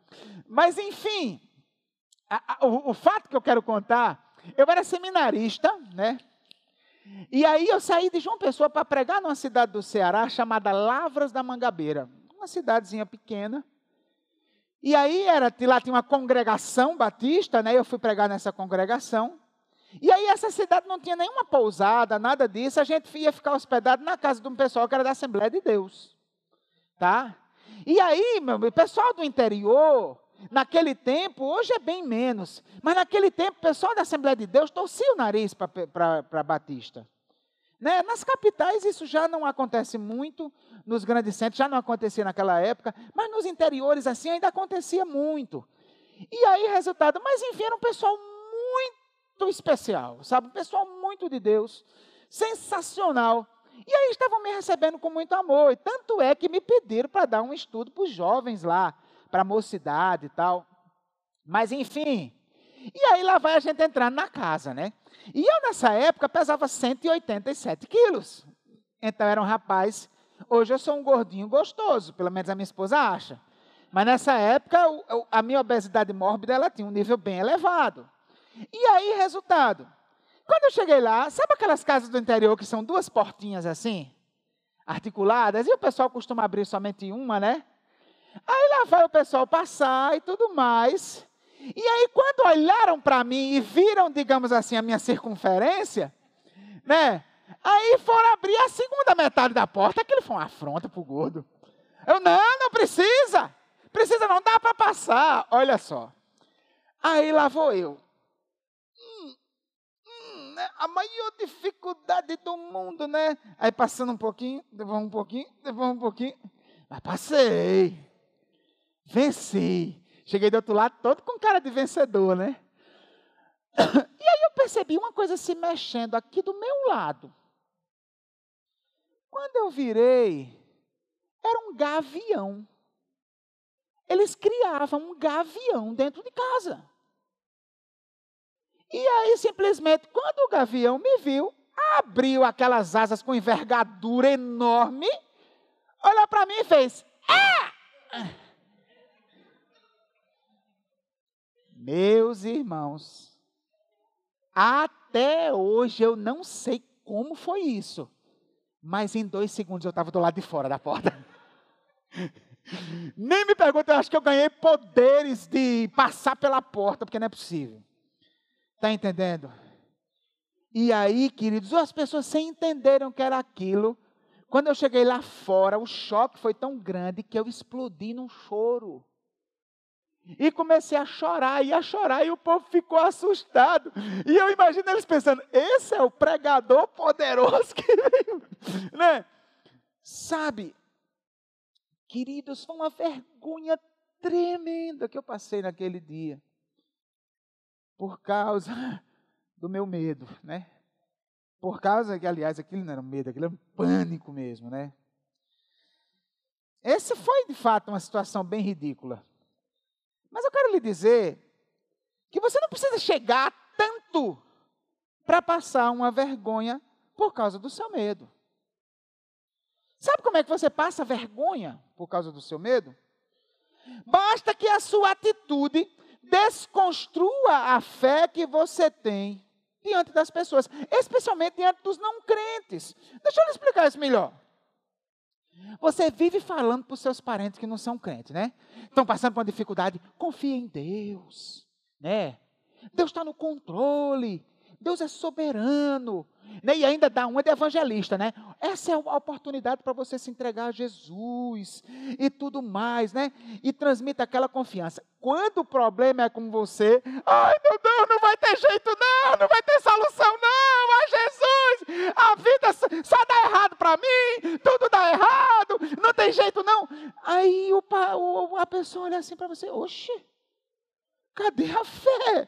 Mas, enfim, a, a, o, o fato que eu quero contar eu era seminarista, né? E aí eu saí de João Pessoa para pregar numa cidade do Ceará chamada Lavras da Mangabeira, uma cidadezinha pequena. E aí era, lá tinha uma congregação batista, né? Eu fui pregar nessa congregação. E aí essa cidade não tinha nenhuma pousada, nada disso. A gente ia ficar hospedado na casa de um pessoal que era da Assembleia de Deus, tá? E aí, meu, pessoal do interior, Naquele tempo, hoje é bem menos, mas naquele tempo o pessoal da Assembleia de Deus torcia o nariz para Batista. Né? Nas capitais isso já não acontece muito, nos grandes centros já não acontecia naquela época, mas nos interiores assim ainda acontecia muito. E aí, resultado, mas enfim, era um pessoal muito especial, sabe? Um pessoal muito de Deus, sensacional. E aí estavam me recebendo com muito amor, e tanto é que me pediram para dar um estudo para os jovens lá a mocidade e tal. Mas enfim. E aí lá vai a gente entrando na casa, né? E eu nessa época pesava 187 quilos. Então era um rapaz. Hoje eu sou um gordinho gostoso, pelo menos a minha esposa acha. Mas nessa época a minha obesidade mórbida ela tinha um nível bem elevado. E aí, resultado. Quando eu cheguei lá, sabe aquelas casas do interior que são duas portinhas assim? Articuladas? E o pessoal costuma abrir somente uma, né? Aí lá vai o pessoal passar e tudo mais. E aí, quando olharam para mim e viram, digamos assim, a minha circunferência, né? Aí foram abrir a segunda metade da porta. Aquilo foi uma afronta para o gordo. Eu, não, não precisa. Precisa não, dá para passar. Olha só. Aí lá vou eu. Hum, hum, né? A maior dificuldade do mundo, né? Aí passando um pouquinho, depois um pouquinho, depois um pouquinho. Mas passei. Venci. Cheguei do outro lado todo com cara de vencedor, né? E aí eu percebi uma coisa se mexendo aqui do meu lado. Quando eu virei, era um gavião. Eles criavam um gavião dentro de casa. E aí, simplesmente, quando o gavião me viu, abriu aquelas asas com envergadura enorme, olhou para mim e fez: Ah! Meus irmãos, até hoje eu não sei como foi isso, mas em dois segundos eu estava do lado de fora da porta. Nem me pergunta, eu acho que eu ganhei poderes de passar pela porta, porque não é possível. Está entendendo? E aí, queridos, as pessoas sem entenderam que era aquilo. Quando eu cheguei lá fora, o choque foi tão grande que eu explodi num choro. E comecei a chorar, e a chorar, e o povo ficou assustado. E eu imagino eles pensando: esse é o pregador poderoso que veio. Né? Sabe, queridos, foi uma vergonha tremenda que eu passei naquele dia. Por causa do meu medo, né? Por causa que, aliás, aquilo não era medo, aquilo era um pânico mesmo, né? Essa foi, de fato, uma situação bem ridícula. Mas eu quero lhe dizer que você não precisa chegar tanto para passar uma vergonha por causa do seu medo. Sabe como é que você passa vergonha por causa do seu medo? Basta que a sua atitude desconstrua a fé que você tem diante das pessoas, especialmente diante dos não crentes. Deixa eu lhe explicar isso melhor. Você vive falando para os seus parentes que não são crentes, né? Estão passando por uma dificuldade. Confia em Deus, né? Deus está no controle. Deus é soberano. Né? E ainda dá uma de evangelista, né? Essa é a oportunidade para você se entregar a Jesus e tudo mais, né? E transmita aquela confiança. Quando o problema é com você, ai meu Deus, não vai ter jeito não, não vai ter solução não, ai Jesus, a vida só dá errado para mim, tudo dá errado, não tem jeito não. Aí o, o, a pessoa olha assim para você, oxe, cadê a fé?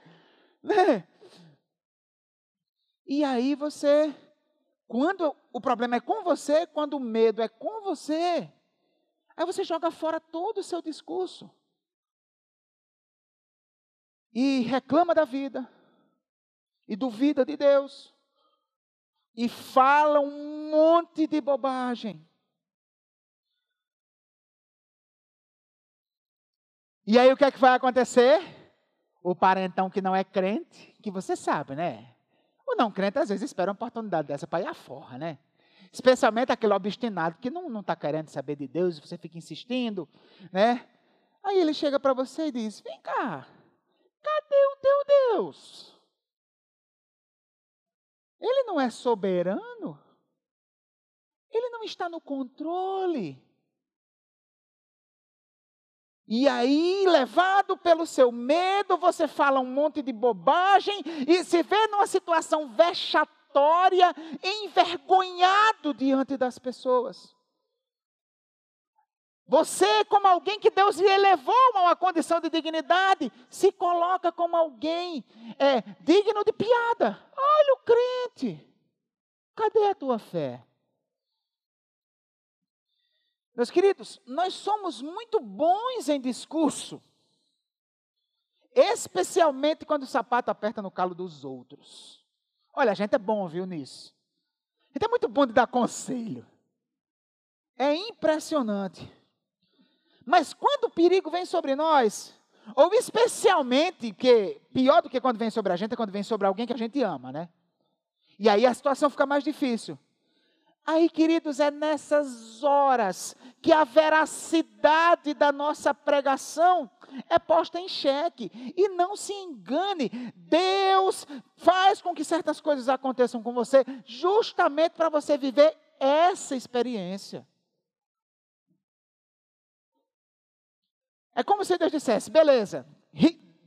Né? E aí você, quando o problema é com você, quando o medo é com você, aí você joga fora todo o seu discurso. E reclama da vida. E duvida de Deus. E fala um monte de bobagem. E aí o que é que vai acontecer? O parentão que não é crente, que você sabe, né? O não crente às vezes espera uma oportunidade dessa para ir afora, né? Especialmente aquele obstinado que não está querendo saber de Deus e você fica insistindo, né? Aí ele chega para você e diz: Vem cá, cadê o teu Deus? Ele não é soberano? Ele não está no controle? E aí, levado pelo seu medo, você fala um monte de bobagem e se vê numa situação vexatória, envergonhado diante das pessoas. Você, como alguém que Deus lhe elevou a uma condição de dignidade, se coloca como alguém é, digno de piada. Olha o crente. Cadê a tua fé? Meus queridos, nós somos muito bons em discurso, especialmente quando o sapato aperta no calo dos outros. Olha, a gente é bom, viu, nisso. A gente é muito bom de dar conselho. É impressionante. Mas quando o perigo vem sobre nós, ou especialmente, que pior do que quando vem sobre a gente, é quando vem sobre alguém que a gente ama, né? E aí a situação fica mais difícil. Aí, queridos, é nessas horas que a veracidade da nossa pregação é posta em xeque. E não se engane, Deus faz com que certas coisas aconteçam com você, justamente para você viver essa experiência. É como se Deus dissesse: beleza,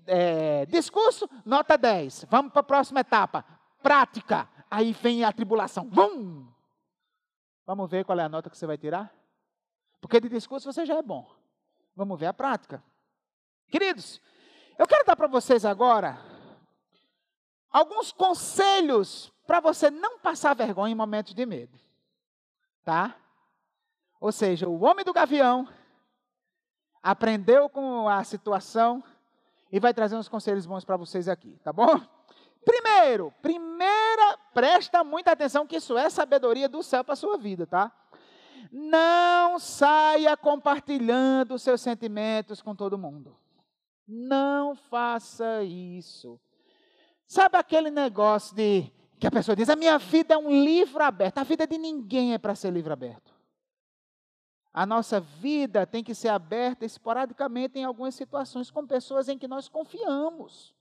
é, discurso, nota 10, vamos para a próxima etapa, prática. Aí vem a tribulação, vum! Vamos ver qual é a nota que você vai tirar? Porque de discurso você já é bom. Vamos ver a prática. Queridos, eu quero dar para vocês agora alguns conselhos para você não passar vergonha em momentos de medo. Tá? Ou seja, o homem do gavião aprendeu com a situação e vai trazer uns conselhos bons para vocês aqui, tá bom? Primeiro, primeira, presta muita atenção que isso é sabedoria do céu para sua vida, tá? Não saia compartilhando seus sentimentos com todo mundo. Não faça isso. Sabe aquele negócio de que a pessoa diz: "A minha vida é um livro aberto". A vida de ninguém é para ser livro aberto. A nossa vida tem que ser aberta esporadicamente em algumas situações com pessoas em que nós confiamos.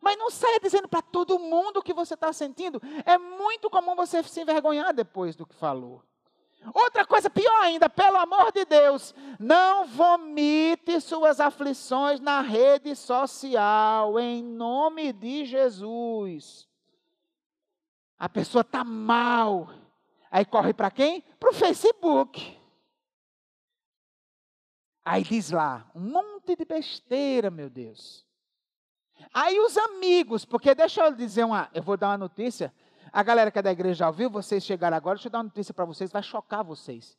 Mas não saia dizendo para todo mundo o que você está sentindo. É muito comum você se envergonhar depois do que falou. Outra coisa pior ainda, pelo amor de Deus, não vomite suas aflições na rede social, em nome de Jesus. A pessoa está mal, aí corre para quem? Para o Facebook. Aí diz lá, um monte de besteira, meu Deus. Aí os amigos, porque deixa eu dizer uma, eu vou dar uma notícia. A galera que é da igreja já ouviu, vocês chegaram agora, deixa eu dar uma notícia para vocês, vai chocar vocês.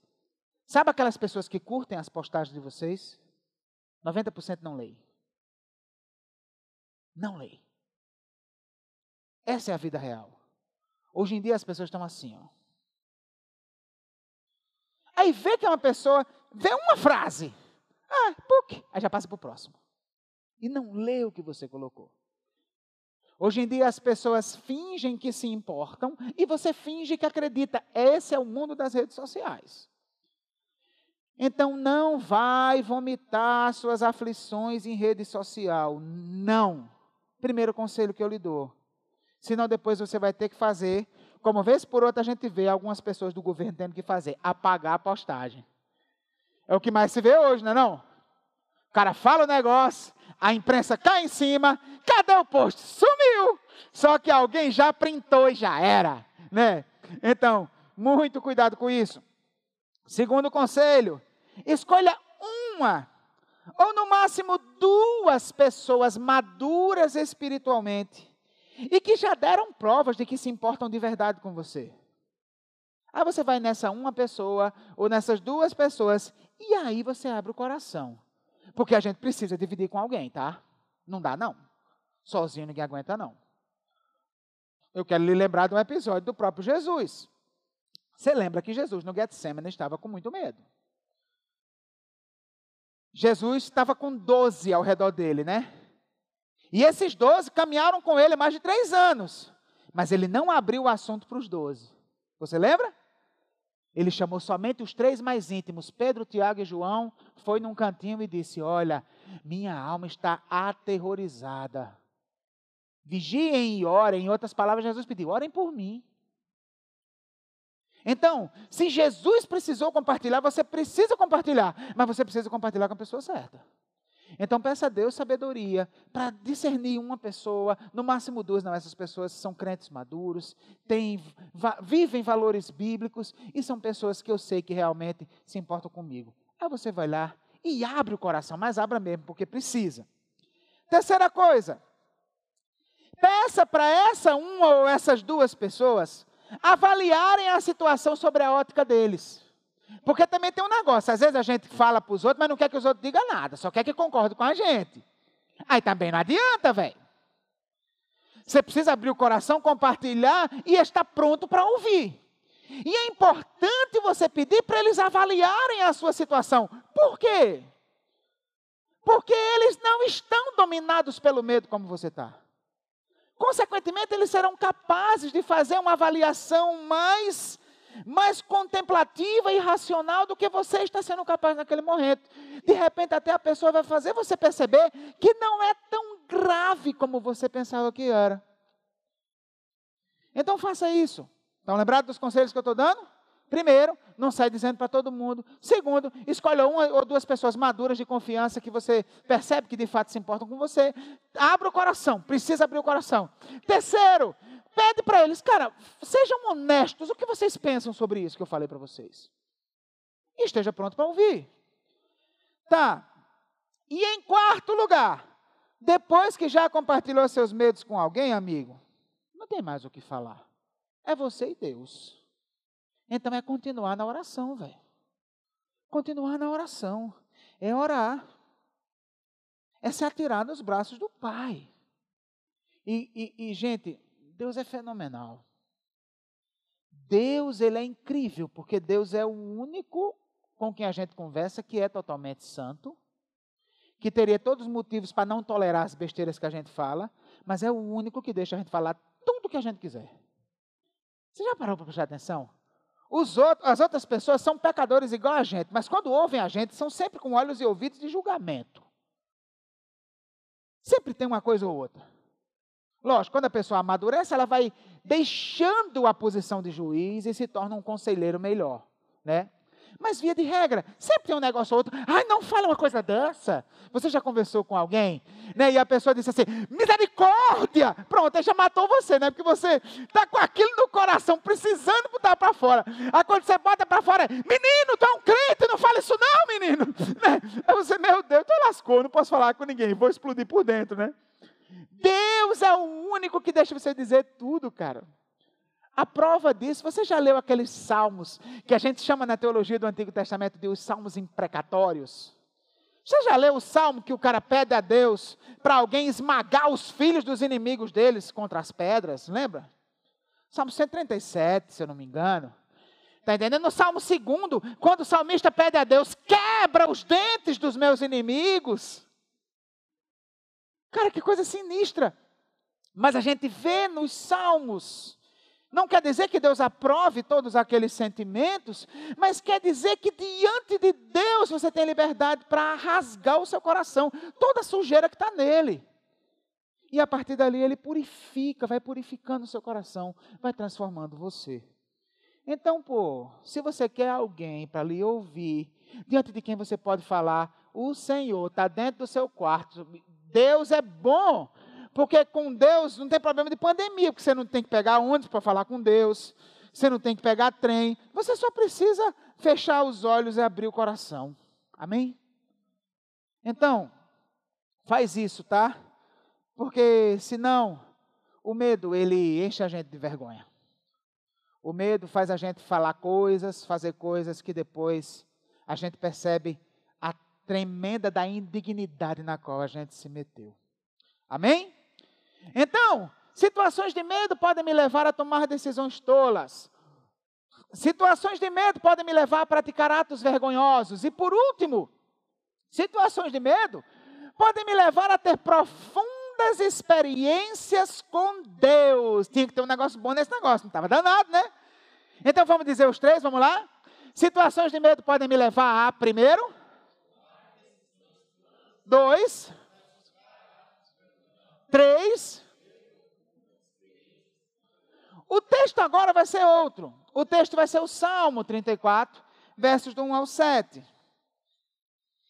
Sabe aquelas pessoas que curtem as postagens de vocês? 90% não leem. Não leem. Essa é a vida real. Hoje em dia as pessoas estão assim, ó. Aí vê que é uma pessoa, vê uma frase. Ah, puk, aí já passa para o próximo. e não lê o que você colocou. Hoje em dia as pessoas fingem que se importam e você finge que acredita. Esse é o mundo das redes sociais. Então não vai vomitar suas aflições em rede social. Não. Primeiro conselho que eu lhe dou. Senão depois você vai ter que fazer, como vez por outra a gente vê algumas pessoas do governo tendo que fazer, apagar a postagem. É o que mais se vê hoje, não é não? O cara fala o negócio, a imprensa cai em cima, cadê o post? Sumiu! Só que alguém já printou e já era, né? Então, muito cuidado com isso. Segundo conselho, escolha uma ou no máximo duas pessoas maduras espiritualmente e que já deram provas de que se importam de verdade com você. Aí você vai nessa uma pessoa ou nessas duas pessoas e aí você abre o coração. Porque a gente precisa dividir com alguém, tá? Não dá, não. Sozinho ninguém aguenta, não. Eu quero lhe lembrar de um episódio do próprio Jesus. Você lembra que Jesus no Getsemane estava com muito medo. Jesus estava com doze ao redor dele, né? E esses doze caminharam com ele mais de três anos. Mas ele não abriu o assunto para os doze. Você lembra? Ele chamou somente os três mais íntimos, Pedro, Tiago e João, foi num cantinho e disse: Olha, minha alma está aterrorizada. Vigiem e orem. Em outras palavras, Jesus pediu: orem por mim. Então, se Jesus precisou compartilhar, você precisa compartilhar, mas você precisa compartilhar com a pessoa certa. Então peça a Deus sabedoria para discernir uma pessoa, no máximo duas, não, essas pessoas são crentes maduros, têm, vivem valores bíblicos e são pessoas que eu sei que realmente se importam comigo. Aí você vai lá e abre o coração, mas abra mesmo, porque precisa. Terceira coisa, peça para essa uma ou essas duas pessoas avaliarem a situação sobre a ótica deles. Porque também tem um negócio, às vezes a gente fala para os outros, mas não quer que os outros digam nada, só quer que concorde com a gente. Aí também não adianta, velho. Você precisa abrir o coração, compartilhar e estar pronto para ouvir. E é importante você pedir para eles avaliarem a sua situação. Por quê? Porque eles não estão dominados pelo medo como você está. Consequentemente, eles serão capazes de fazer uma avaliação mais mais contemplativa e racional do que você está sendo capaz naquele momento. De repente, até a pessoa vai fazer você perceber que não é tão grave como você pensava que era. Então, faça isso. Estão lembrados dos conselhos que eu estou dando? Primeiro, não sai dizendo para todo mundo. Segundo, escolha uma ou duas pessoas maduras de confiança que você percebe que de fato se importam com você. Abra o coração, precisa abrir o coração. Terceiro, pede para eles, cara, sejam honestos. O que vocês pensam sobre isso que eu falei para vocês? E esteja pronto para ouvir. Tá. E em quarto lugar, depois que já compartilhou seus medos com alguém, amigo, não tem mais o que falar. É você e Deus. Então é continuar na oração, velho. Continuar na oração. É orar. É se atirar nos braços do Pai. E, e, e gente, Deus é fenomenal. Deus, ele é incrível, porque Deus é o único com quem a gente conversa que é totalmente santo, que teria todos os motivos para não tolerar as besteiras que a gente fala, mas é o único que deixa a gente falar tudo o que a gente quiser. Você já parou para prestar atenção? Outros, as outras pessoas são pecadores igual a gente, mas quando ouvem a gente, são sempre com olhos e ouvidos de julgamento. Sempre tem uma coisa ou outra. Lógico, quando a pessoa amadurece, ela vai deixando a posição de juiz e se torna um conselheiro melhor, né? Mas, via de regra, sempre tem um negócio ou outro. Ai, não fala uma coisa dessa. Você já conversou com alguém? Né? E a pessoa disse assim: misericórdia! Pronto, aí já matou você, né? Porque você está com aquilo no coração, precisando botar para fora. Aí quando você bota para fora, menino, tu é um crente, não fala isso não, menino. Né? Aí você, meu Deus, tu lascou, não posso falar com ninguém, vou explodir por dentro, né? Deus é o único que deixa você dizer tudo, cara. A prova disso, você já leu aqueles salmos que a gente chama na teologia do Antigo Testamento de os salmos imprecatórios? Você já leu o salmo que o cara pede a Deus para alguém esmagar os filhos dos inimigos deles contra as pedras? Lembra? Salmo 137, se eu não me engano. Está entendendo? No Salmo 2, quando o salmista pede a Deus, quebra os dentes dos meus inimigos. Cara, que coisa sinistra. Mas a gente vê nos salmos. Não quer dizer que Deus aprove todos aqueles sentimentos, mas quer dizer que diante de Deus você tem liberdade para rasgar o seu coração, toda a sujeira que está nele. E a partir dali ele purifica, vai purificando o seu coração, vai transformando você. Então, pô, se você quer alguém para lhe ouvir, diante de quem você pode falar, o Senhor está dentro do seu quarto, Deus é bom, porque com Deus não tem problema de pandemia, porque você não tem que pegar ônibus para falar com Deus, você não tem que pegar trem, você só precisa fechar os olhos e abrir o coração. Amém? Então, faz isso, tá? Porque senão o medo ele enche a gente de vergonha. O medo faz a gente falar coisas, fazer coisas que depois a gente percebe tremenda da indignidade na qual a gente se meteu. Amém? Então, situações de medo podem me levar a tomar decisões tolas. Situações de medo podem me levar a praticar atos vergonhosos. E por último, situações de medo podem me levar a ter profundas experiências com Deus. Tinha que ter um negócio bom nesse negócio, não estava danado, né? Então vamos dizer os três, vamos lá? Situações de medo podem me levar a, primeiro, dois, três. O texto agora vai ser outro. O texto vai ser o Salmo 34, versos do 1 ao 7.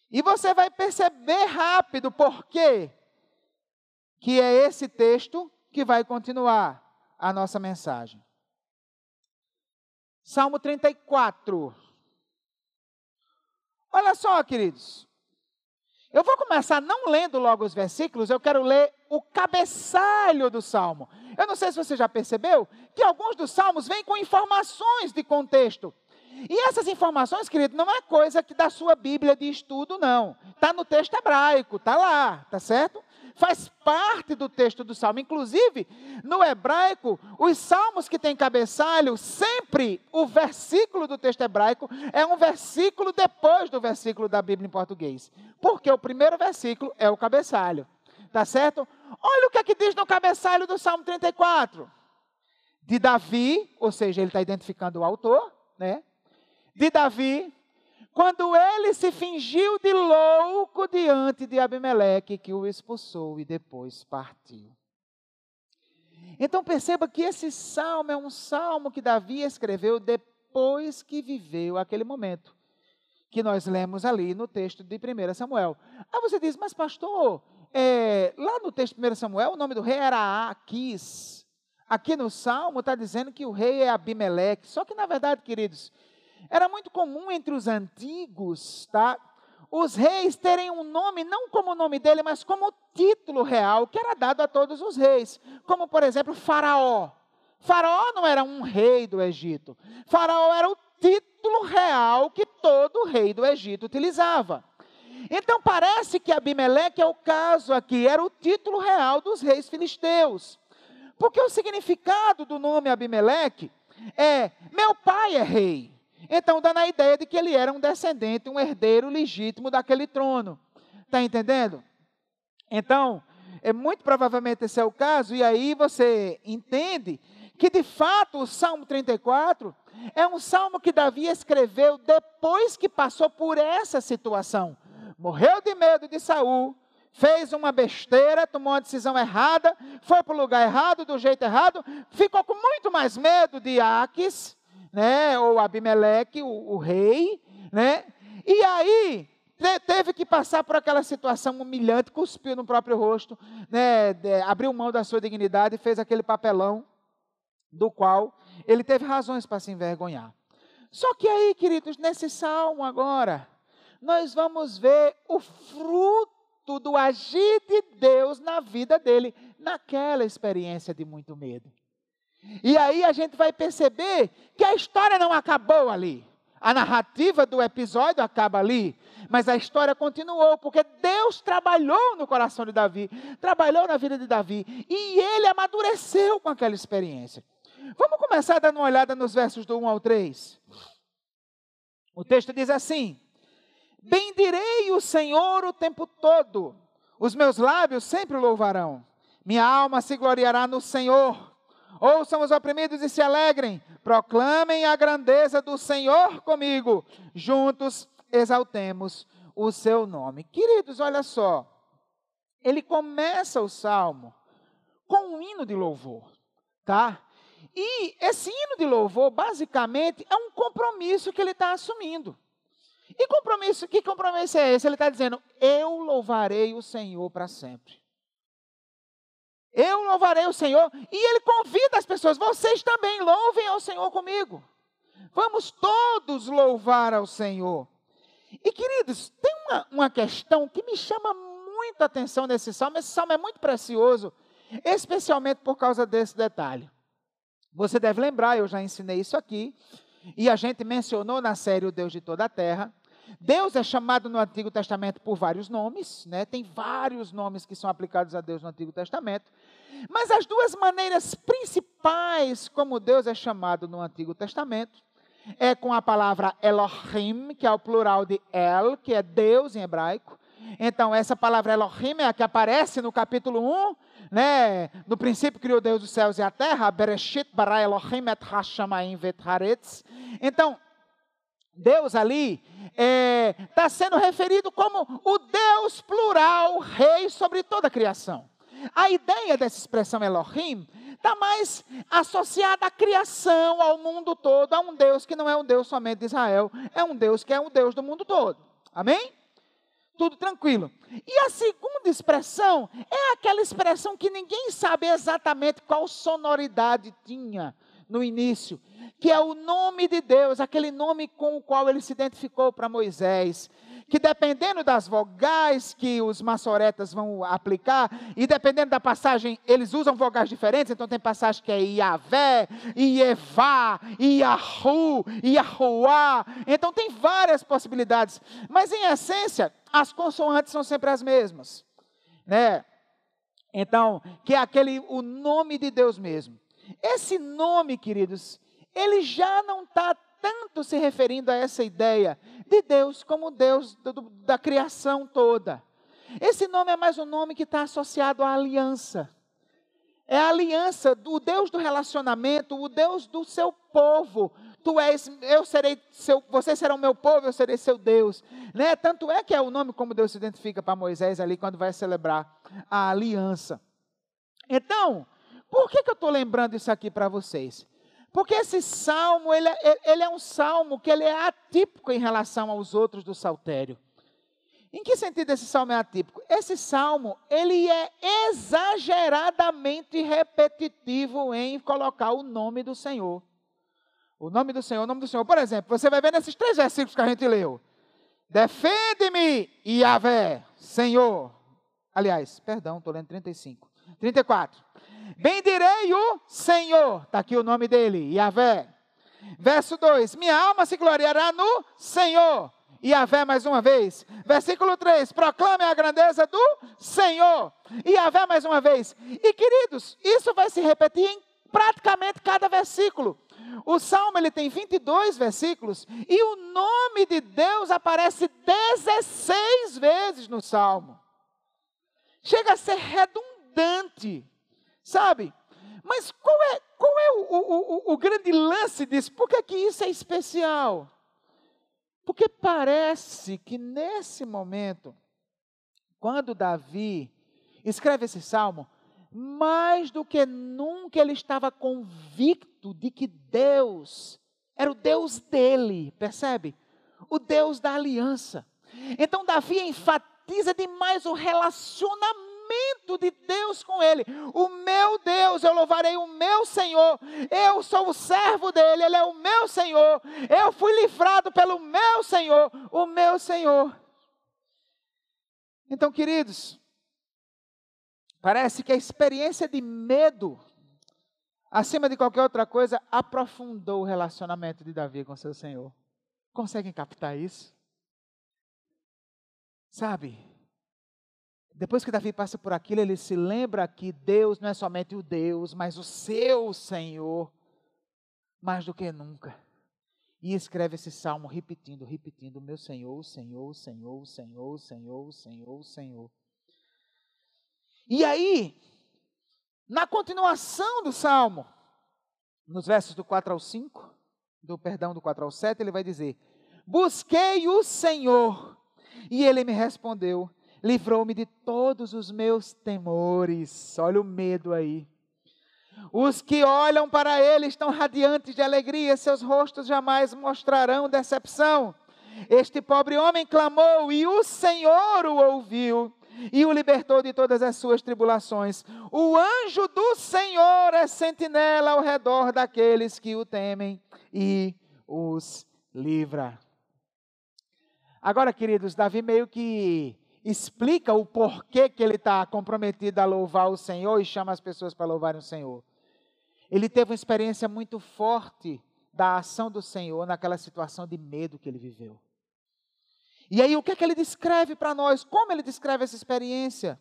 E você vai perceber rápido por quê que é esse texto que vai continuar a nossa mensagem. Salmo 34. Olha só, queridos. Eu vou começar não lendo logo os versículos, eu quero ler o cabeçalho do salmo. Eu não sei se você já percebeu que alguns dos salmos vêm com informações de contexto. E essas informações, querido, não é coisa que da sua Bíblia de estudo, não. Está no texto hebraico, está lá, tá certo? faz parte do texto do salmo. Inclusive, no hebraico, os salmos que têm cabeçalho, sempre o versículo do texto hebraico é um versículo depois do versículo da Bíblia em português. Porque o primeiro versículo é o cabeçalho. Tá certo? Olha o que é que diz no cabeçalho do Salmo 34. De Davi, ou seja, ele está identificando o autor, né? De Davi, quando ele se fingiu de louco diante de Abimeleque, que o expulsou e depois partiu. Então perceba que esse salmo é um salmo que Davi escreveu depois que viveu aquele momento, que nós lemos ali no texto de 1 Samuel. Aí você diz, mas pastor, é, lá no texto de 1 Samuel, o nome do rei era Aquis. Aqui no salmo está dizendo que o rei é Abimeleque. Só que, na verdade, queridos, era muito comum entre os antigos, tá? Os reis terem um nome não como o nome dele, mas como o título real que era dado a todos os reis, como por exemplo Faraó. Faraó não era um rei do Egito. Faraó era o título real que todo rei do Egito utilizava. Então parece que Abimeleque é o caso aqui, era o título real dos reis filisteus. Porque o significado do nome Abimeleque é: meu pai é rei. Então, dando a ideia de que ele era um descendente, um herdeiro legítimo daquele trono. Está entendendo? Então, é muito provavelmente esse é o caso, e aí você entende que de fato o Salmo 34 é um salmo que Davi escreveu depois que passou por essa situação. Morreu de medo de Saul, fez uma besteira, tomou uma decisão errada, foi para o lugar errado, do jeito errado, ficou com muito mais medo de Aques, né, ou Abimeleque, o, o rei, né? E aí teve que passar por aquela situação humilhante, cuspiu no próprio rosto, né, abriu mão da sua dignidade e fez aquele papelão do qual ele teve razões para se envergonhar. Só que aí, queridos, nesse salmo agora, nós vamos ver o fruto do agir de Deus na vida dele, naquela experiência de muito medo. E aí a gente vai perceber que a história não acabou ali. A narrativa do episódio acaba ali, mas a história continuou, porque Deus trabalhou no coração de Davi, trabalhou na vida de Davi, e ele amadureceu com aquela experiência. Vamos começar dando uma olhada nos versos do 1 ao 3. O texto diz assim: Bendirei o Senhor o tempo todo, Os meus lábios sempre o louvarão. Minha alma se gloriará no Senhor. Ouçam os oprimidos e se alegrem. Proclamem a grandeza do Senhor comigo. Juntos exaltemos o seu nome. Queridos, olha só. Ele começa o salmo com um hino de louvor, tá? E esse hino de louvor, basicamente, é um compromisso que ele está assumindo. E compromisso, que compromisso é esse? Ele está dizendo: Eu louvarei o Senhor para sempre. Eu louvarei o Senhor. E ele convida as pessoas: vocês também louvem ao Senhor comigo. Vamos todos louvar ao Senhor. E queridos, tem uma, uma questão que me chama muita atenção nesse salmo. Esse salmo é muito precioso, especialmente por causa desse detalhe. Você deve lembrar, eu já ensinei isso aqui, e a gente mencionou na série O Deus de toda a Terra. Deus é chamado no Antigo Testamento por vários nomes, né? tem vários nomes que são aplicados a Deus no Antigo Testamento. Mas as duas maneiras principais como Deus é chamado no Antigo Testamento é com a palavra Elohim, que é o plural de El, que é Deus em hebraico. Então, essa palavra Elohim é a que aparece no capítulo 1, né? No princípio criou Deus os céus e a terra, Bereshit bara Elohim et hashamayim vet. Então, Deus ali está é, tá sendo referido como o Deus plural, rei sobre toda a criação. A ideia dessa expressão Elohim está mais associada à criação, ao mundo todo, a um Deus que não é um Deus somente de Israel, é um Deus que é um Deus do mundo todo. Amém? Tudo tranquilo. E a segunda expressão é aquela expressão que ninguém sabe exatamente qual sonoridade tinha no início, que é o nome de Deus, aquele nome com o qual ele se identificou para Moisés que dependendo das vogais que os maçoretas vão aplicar, e dependendo da passagem, eles usam vogais diferentes, então tem passagem que é Iavé, Ievá, Iahu, Iahuá, então tem várias possibilidades, mas em essência, as consoantes são sempre as mesmas, né? Então, que é aquele, o nome de Deus mesmo. Esse nome, queridos, ele já não está tanto se referindo a essa ideia de Deus como Deus do, da criação toda. Esse nome é mais um nome que está associado à aliança. É a aliança do Deus do relacionamento, o Deus do seu povo. Tu és, eu serei seu, você será o meu povo, eu serei seu Deus. Né? Tanto é que é o nome como Deus se identifica para Moisés ali quando vai celebrar a aliança. Então, por que, que eu estou lembrando isso aqui para vocês? Porque esse salmo, ele é, ele é um salmo que ele é atípico em relação aos outros do saltério. Em que sentido esse salmo é atípico? Esse salmo, ele é exageradamente repetitivo em colocar o nome do Senhor. O nome do Senhor, o nome do Senhor. Por exemplo, você vai ver nesses três versículos que a gente leu. Defende-me, Yahvé, Senhor. Aliás, perdão, estou lendo 35. 34. Bendirei o Senhor. Está aqui o nome dele, Yahvé. Verso 2: Minha alma se gloriará no Senhor. Yahvé mais uma vez. Versículo 3: Proclame a grandeza do Senhor. Yahvé mais uma vez. E queridos, isso vai se repetir em praticamente cada versículo. O salmo ele tem 22 versículos e o nome de Deus aparece 16 vezes no salmo. Chega a ser redundante. Sabe? Mas qual é, qual é o, o, o, o grande lance disso? Por que, que isso é especial? Porque parece que nesse momento, quando Davi escreve esse salmo, mais do que nunca ele estava convicto de que Deus era o Deus dele, percebe? O Deus da aliança. Então Davi enfatiza demais o relacionamento relacionamento de Deus com ele. O meu Deus, eu louvarei o meu Senhor. Eu sou o servo dele, ele é o meu Senhor. Eu fui livrado pelo meu Senhor, o meu Senhor. Então, queridos, parece que a experiência de medo, acima de qualquer outra coisa, aprofundou o relacionamento de Davi com seu Senhor. Conseguem captar isso? Sabe? Depois que Davi passa por aquilo, ele se lembra que Deus não é somente o Deus, mas o seu Senhor, mais do que nunca. E escreve esse salmo repetindo, repetindo: Meu Senhor, Senhor, Senhor, Senhor, Senhor, Senhor, Senhor. E aí, na continuação do salmo, nos versos do 4 ao 5, do perdão do 4 ao 7, ele vai dizer: Busquei o Senhor, e ele me respondeu, livrou-me de todos os meus temores. Olha o medo aí. Os que olham para ele estão radiantes de alegria, seus rostos jamais mostrarão decepção. Este pobre homem clamou e o Senhor o ouviu e o libertou de todas as suas tribulações. O anjo do Senhor é sentinela ao redor daqueles que o temem e os livra. Agora, queridos, Davi meio que explica o porquê que ele está comprometido a louvar o Senhor e chama as pessoas para louvarem o Senhor. Ele teve uma experiência muito forte da ação do Senhor naquela situação de medo que ele viveu. E aí, o que é que ele descreve para nós? Como ele descreve essa experiência?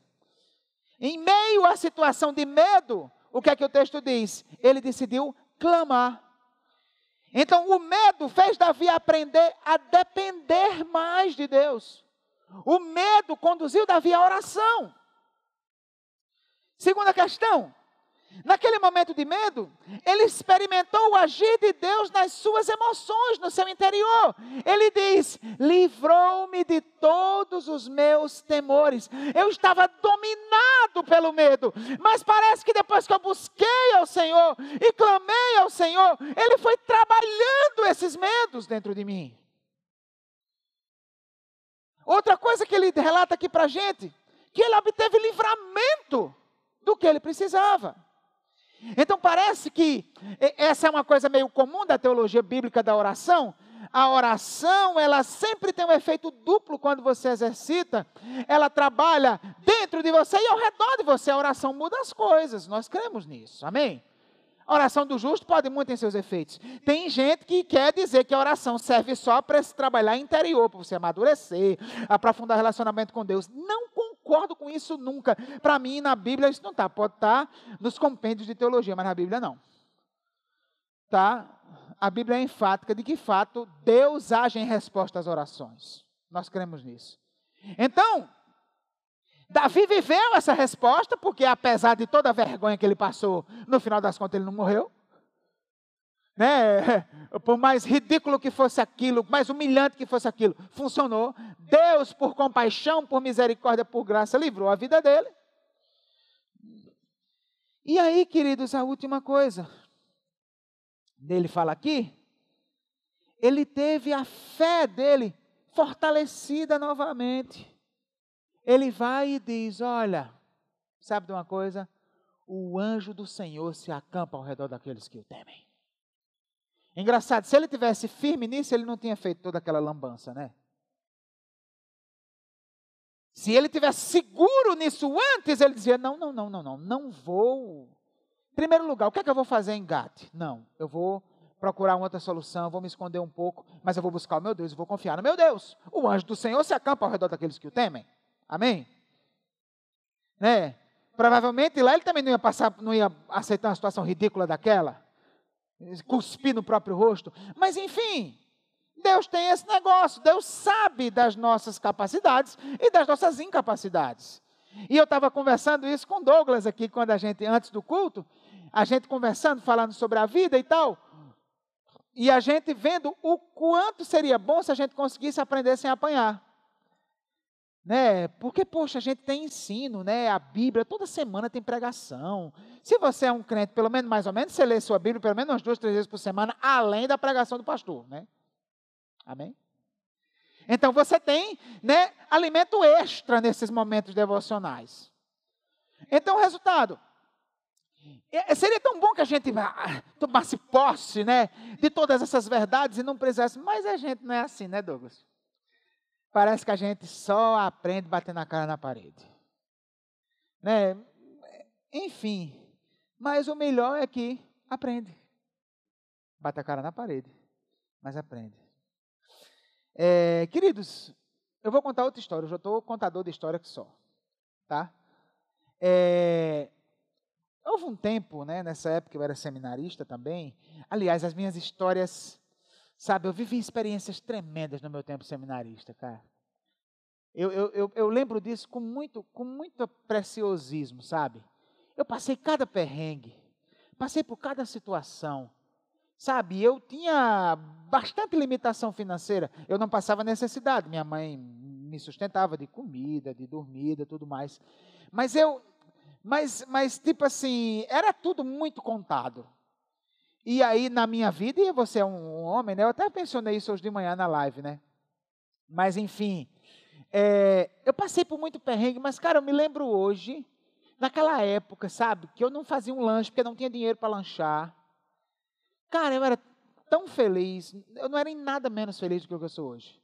Em meio à situação de medo, o que é que o texto diz? Ele decidiu clamar. Então, o medo fez Davi aprender a depender mais de Deus. O medo conduziu Davi à oração. Segunda questão, Naquele momento de medo, ele experimentou o agir de Deus nas suas emoções, no seu interior. Ele diz: livrou-me de todos os meus temores. Eu estava dominado pelo medo, mas parece que depois que eu busquei ao Senhor e clamei ao Senhor, Ele foi trabalhando esses medos dentro de mim. Outra coisa que ele relata aqui para a gente, que ele obteve livramento do que ele precisava. Então parece que essa é uma coisa meio comum da teologia bíblica da oração. A oração, ela sempre tem um efeito duplo quando você exercita. Ela trabalha dentro de você e ao redor de você. A oração muda as coisas. Nós cremos nisso. Amém? A oração do justo pode muito em seus efeitos. Tem gente que quer dizer que a oração serve só para se trabalhar interior, para você amadurecer, aprofundar relacionamento com Deus. Não concordo com isso nunca. Para mim, na Bíblia, isso não está. Pode estar tá nos compêndios de teologia, mas na Bíblia não. Tá? A Bíblia é enfática de que, fato, Deus age em resposta às orações. Nós cremos nisso. Então, Davi viveu essa resposta, porque apesar de toda a vergonha que ele passou, no final das contas ele não morreu. Né? Por mais ridículo que fosse aquilo, mais humilhante que fosse aquilo, funcionou. Deus, por compaixão, por misericórdia, por graça, livrou a vida dele. E aí, queridos, a última coisa. Ele fala aqui, ele teve a fé dele fortalecida novamente ele vai e diz: Olha, sabe de uma coisa? O anjo do Senhor se acampa ao redor daqueles que o temem. Engraçado, se ele tivesse firme nisso, ele não tinha feito toda aquela lambança, né? Se ele tivesse seguro nisso antes, ele dizia: Não, não, não, não, não, não vou. Em primeiro lugar, o que é que eu vou fazer em Gate? Não, eu vou procurar uma outra solução, vou me esconder um pouco, mas eu vou buscar o meu Deus e vou confiar no meu Deus. O anjo do Senhor se acampa ao redor daqueles que o temem. Amém? Né? Provavelmente lá ele também não ia passar, não ia aceitar uma situação ridícula daquela, cuspir no próprio rosto. Mas enfim, Deus tem esse negócio. Deus sabe das nossas capacidades e das nossas incapacidades. E eu estava conversando isso com Douglas aqui quando a gente antes do culto, a gente conversando, falando sobre a vida e tal. E a gente vendo o quanto seria bom se a gente conseguisse aprender sem apanhar né? Porque, poxa, a gente tem ensino, né? A Bíblia, toda semana tem pregação. Se você é um crente, pelo menos mais ou menos, você lê sua Bíblia pelo menos umas duas, três vezes por semana, além da pregação do pastor, né? Amém? Então você tem, né, alimento extra nesses momentos devocionais. Então, resultado. É, seria tão bom que a gente ah, tomasse posse, né, de todas essas verdades e não precisasse, mas a gente não é assim, né, Douglas? Parece que a gente só aprende batendo a cara na parede. Né? Enfim, mas o melhor é que aprende. Bate a cara na parede, mas aprende. É, queridos, eu vou contar outra história. Eu já estou contador de história que só. Tá? É, houve um tempo, né, nessa época eu era seminarista também. Aliás, as minhas histórias Sabe, eu vivi experiências tremendas no meu tempo seminarista, cara. Eu, eu, eu, eu lembro disso com muito, com muito preciosismo, sabe? Eu passei cada perrengue, passei por cada situação. Sabe, eu tinha bastante limitação financeira. Eu não passava necessidade. Minha mãe me sustentava de comida, de dormida, tudo mais. Mas eu, mas, mas tipo assim, era tudo muito contado. E aí na minha vida, e você é um, homem, né? Eu até mencionei isso hoje de manhã na live, né? Mas enfim, é, eu passei por muito perrengue, mas cara, eu me lembro hoje, naquela época, sabe, que eu não fazia um lanche porque não tinha dinheiro para lanchar. Cara, eu era tão feliz, eu não era em nada menos feliz do que eu sou hoje.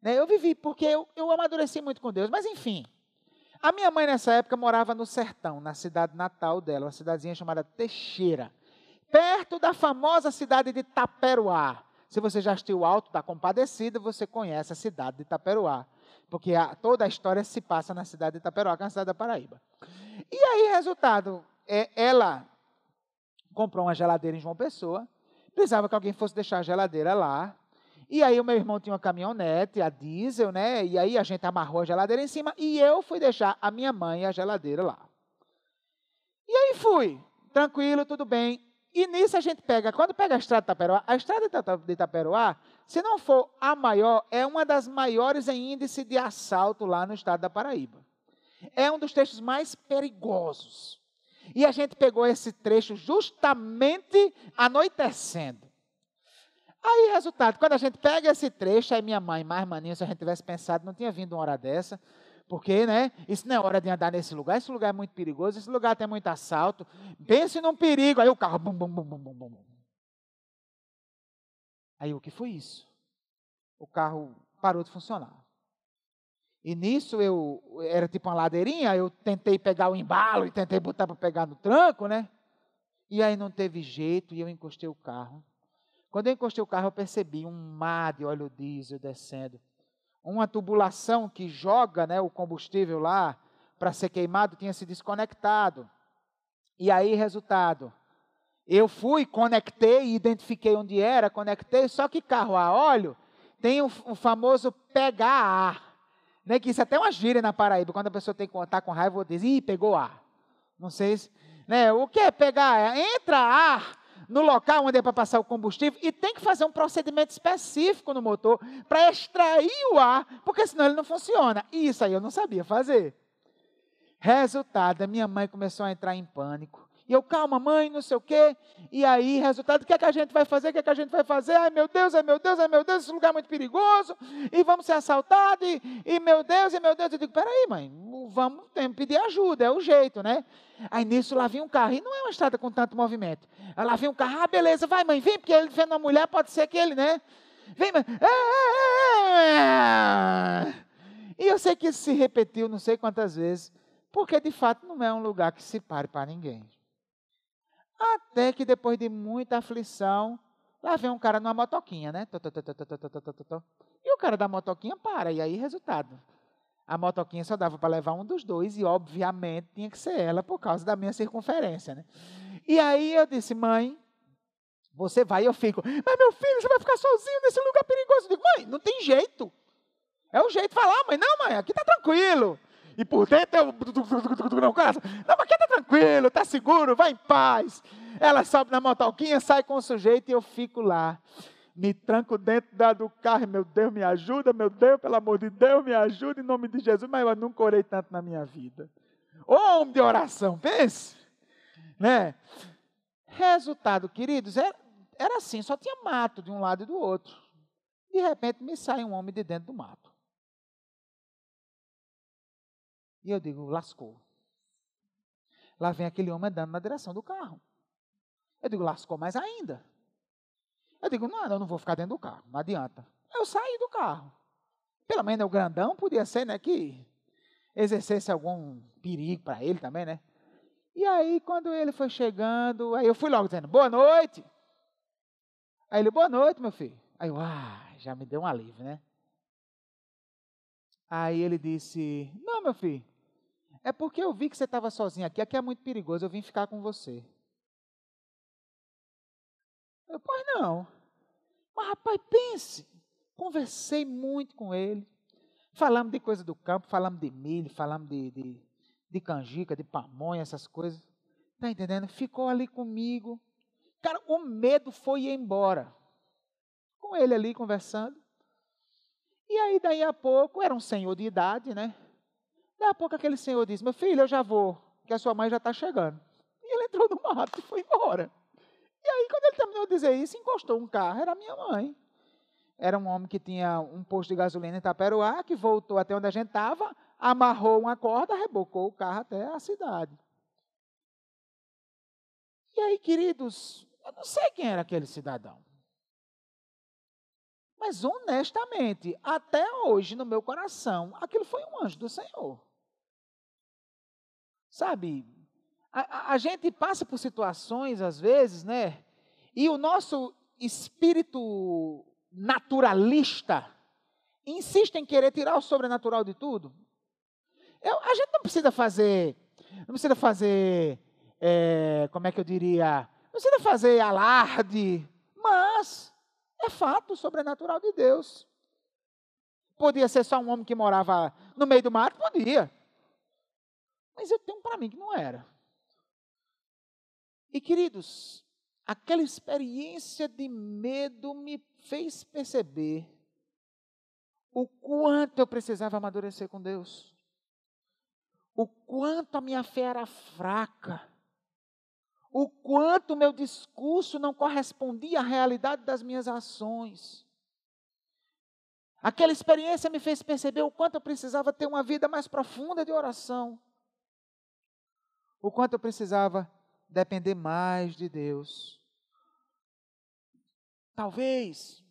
Né? Eu vivi porque eu, eu amadureci muito com Deus, mas enfim. A minha mãe nessa época morava no sertão, na cidade natal dela, uma cidadezinha chamada Teixeira, perto da famosa cidade de Taperoá. Se você já assistiu Alto da Compadecida, você conhece a cidade de Taperoá, porque a, toda a história se passa na cidade de Taperoá, que é a cidade da Paraíba. E aí, resultado, é, ela comprou uma geladeira em João Pessoa, precisava que alguém fosse deixar a geladeira lá. E aí o meu irmão tinha uma caminhonete, a diesel, né? E aí a gente amarrou a geladeira em cima e eu fui deixar a minha mãe a geladeira lá. E aí fui, tranquilo, tudo bem. E nisso a gente pega, quando pega a estrada de Itaperoá, a estrada de Itaperoá, se não for a maior, é uma das maiores em índice de assalto lá no estado da Paraíba. É um dos trechos mais perigosos. E a gente pegou esse trecho justamente anoitecendo. Aí, resultado, quando a gente pega esse trecho, aí minha mãe, mais maninha, se a gente tivesse pensado, não tinha vindo uma hora dessa, porque, né, isso não é hora de andar nesse lugar, esse lugar é muito perigoso, esse lugar tem muito assalto, pense num perigo, aí o carro, bum, bum, bum, bum, bum, bum. Aí o que foi isso? O carro parou de funcionar. E nisso eu era tipo uma ladeirinha, eu tentei pegar o embalo e tentei botar para pegar no tranco, né? E aí não teve jeito e eu encostei o carro. Quando eu encostei o carro, eu percebi um mar de óleo diesel descendo. Uma tubulação que joga né, o combustível lá para ser queimado tinha se desconectado. E aí, resultado, eu fui, conectei, identifiquei onde era, conectei, só que carro a óleo tem o, o famoso pegar ar. Né, que isso é até uma gíria na Paraíba, quando a pessoa tem que contar com raiva, diz, ih, pegou ar. Não sei se, né, o que é pegar? Entra ar no local onde é para passar o combustível e tem que fazer um procedimento específico no motor para extrair o ar, porque senão ele não funciona. E isso aí eu não sabia fazer. Resultado, a minha mãe começou a entrar em pânico. E eu, calma, mãe, não sei o quê. E aí, resultado, o que é que a gente vai fazer? O que é que a gente vai fazer? Ai, meu Deus, ai, meu Deus, ai, meu Deus, esse lugar é muito perigoso. E vamos ser assaltados. E, e meu Deus, e meu Deus. Eu digo, peraí, mãe, vamos pedir ajuda, é o jeito, né? Aí nisso lá vinha um carro. E não é uma estrada com tanto movimento. Aí lá vinha um carro, ah, beleza, vai, mãe, vem, porque ele vendo uma mulher, pode ser que ele, né? Vem, mãe. E eu sei que isso se repetiu não sei quantas vezes, porque de fato não é um lugar que se pare para ninguém. Até que depois de muita aflição, lá vem um cara numa motoquinha, né? E o cara da motoquinha para, e aí resultado. A motoquinha só dava para levar um dos dois, e obviamente tinha que ser ela por causa da minha circunferência, né? E aí eu disse, mãe, você vai, e eu fico, mas meu filho, você vai ficar sozinho nesse lugar perigoso. Eu digo, mãe, não tem jeito. É o jeito de falar, mãe, não, mãe, aqui tá tranquilo. E por dentro eu. Não, cara, não, mas aqui tá tranquilo, tá seguro, vai em paz. Ela sobe na motoquinha, sai com o sujeito e eu fico lá. Me tranco dentro da, do carro, meu Deus, me ajuda, meu Deus, pelo amor de Deus, me ajuda em nome de Jesus. Mas eu nunca orei tanto na minha vida. Homem de oração, pense. Né? Resultado, queridos, era, era assim, só tinha mato de um lado e do outro. De repente me sai um homem de dentro do mato. E eu digo, lascou. Lá vem aquele homem andando na direção do carro. Eu digo, lascou mais ainda. Eu digo, não, eu não vou ficar dentro do carro, não adianta. Eu saí do carro. Pelo menos o grandão podia ser, né, que exercesse algum perigo para ele também, né? E aí, quando ele foi chegando, aí eu fui logo dizendo, boa noite. Aí ele, boa noite, meu filho. Aí eu, ah, já me deu um alívio, né? Aí ele disse, não, meu filho, é porque eu vi que você estava sozinho aqui, aqui é muito perigoso, eu vim ficar com você. Eu, pois não. Mas, rapaz, pense. Conversei muito com ele. Falamos de coisa do campo, falamos de milho, falamos de, de, de canjica, de pamonha, essas coisas. Está entendendo? Ficou ali comigo. Cara, o medo foi embora. Com ele ali conversando. E aí, daí a pouco, era um senhor de idade, né? Daí a pouco aquele senhor disse: Meu filho, eu já vou, que a sua mãe já está chegando. E ele entrou no mato e foi embora. E aí, quando ele terminou de dizer isso, encostou um carro, era minha mãe. Era um homem que tinha um posto de gasolina em Taperoá, que voltou até onde a gente estava, amarrou uma corda, rebocou o carro até a cidade. E aí, queridos, eu não sei quem era aquele cidadão. Mas honestamente, até hoje no meu coração, aquilo foi um anjo do Senhor. Sabe, a, a, gente passa por situações, às vezes, né? E o nosso espírito naturalista insiste em querer tirar o sobrenatural de tudo. Eu, a gente não precisa fazer, não precisa fazer, é, como é que eu diria, não precisa fazer alarde, mas é fato sobrenatural de Deus. Podia ser só um homem que morava no meio do mato? Podia. Mas eu tenho para mim que não era. E queridos, aquela experiência de medo me fez perceber o quanto eu precisava amadurecer com Deus. O quanto a minha fé era fraca. O quanto o meu discurso não correspondia à realidade das minhas ações. Aquela experiência me fez perceber o quanto eu precisava ter uma vida mais profunda de oração. O quanto eu precisava depender mais de Deus. Talvez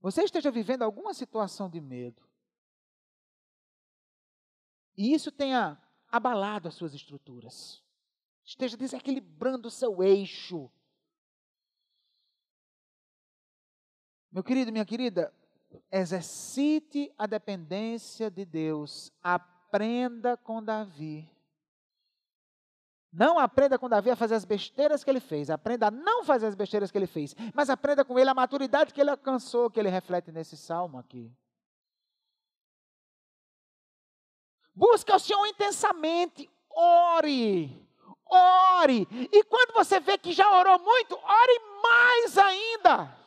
você esteja vivendo alguma situação de medo. E isso tenha abalado as suas estruturas. Esteja desequilibrando o seu eixo. Meu querido, minha querida, exercite a dependência de Deus. Aprenda com Davi. Não aprenda com Davi a fazer as besteiras que ele fez, aprenda a não fazer as besteiras que ele fez, mas aprenda com ele a maturidade que ele alcançou, que ele reflete nesse salmo aqui. Busque o Senhor intensamente, ore, ore, e quando você vê que já orou muito, ore mais ainda.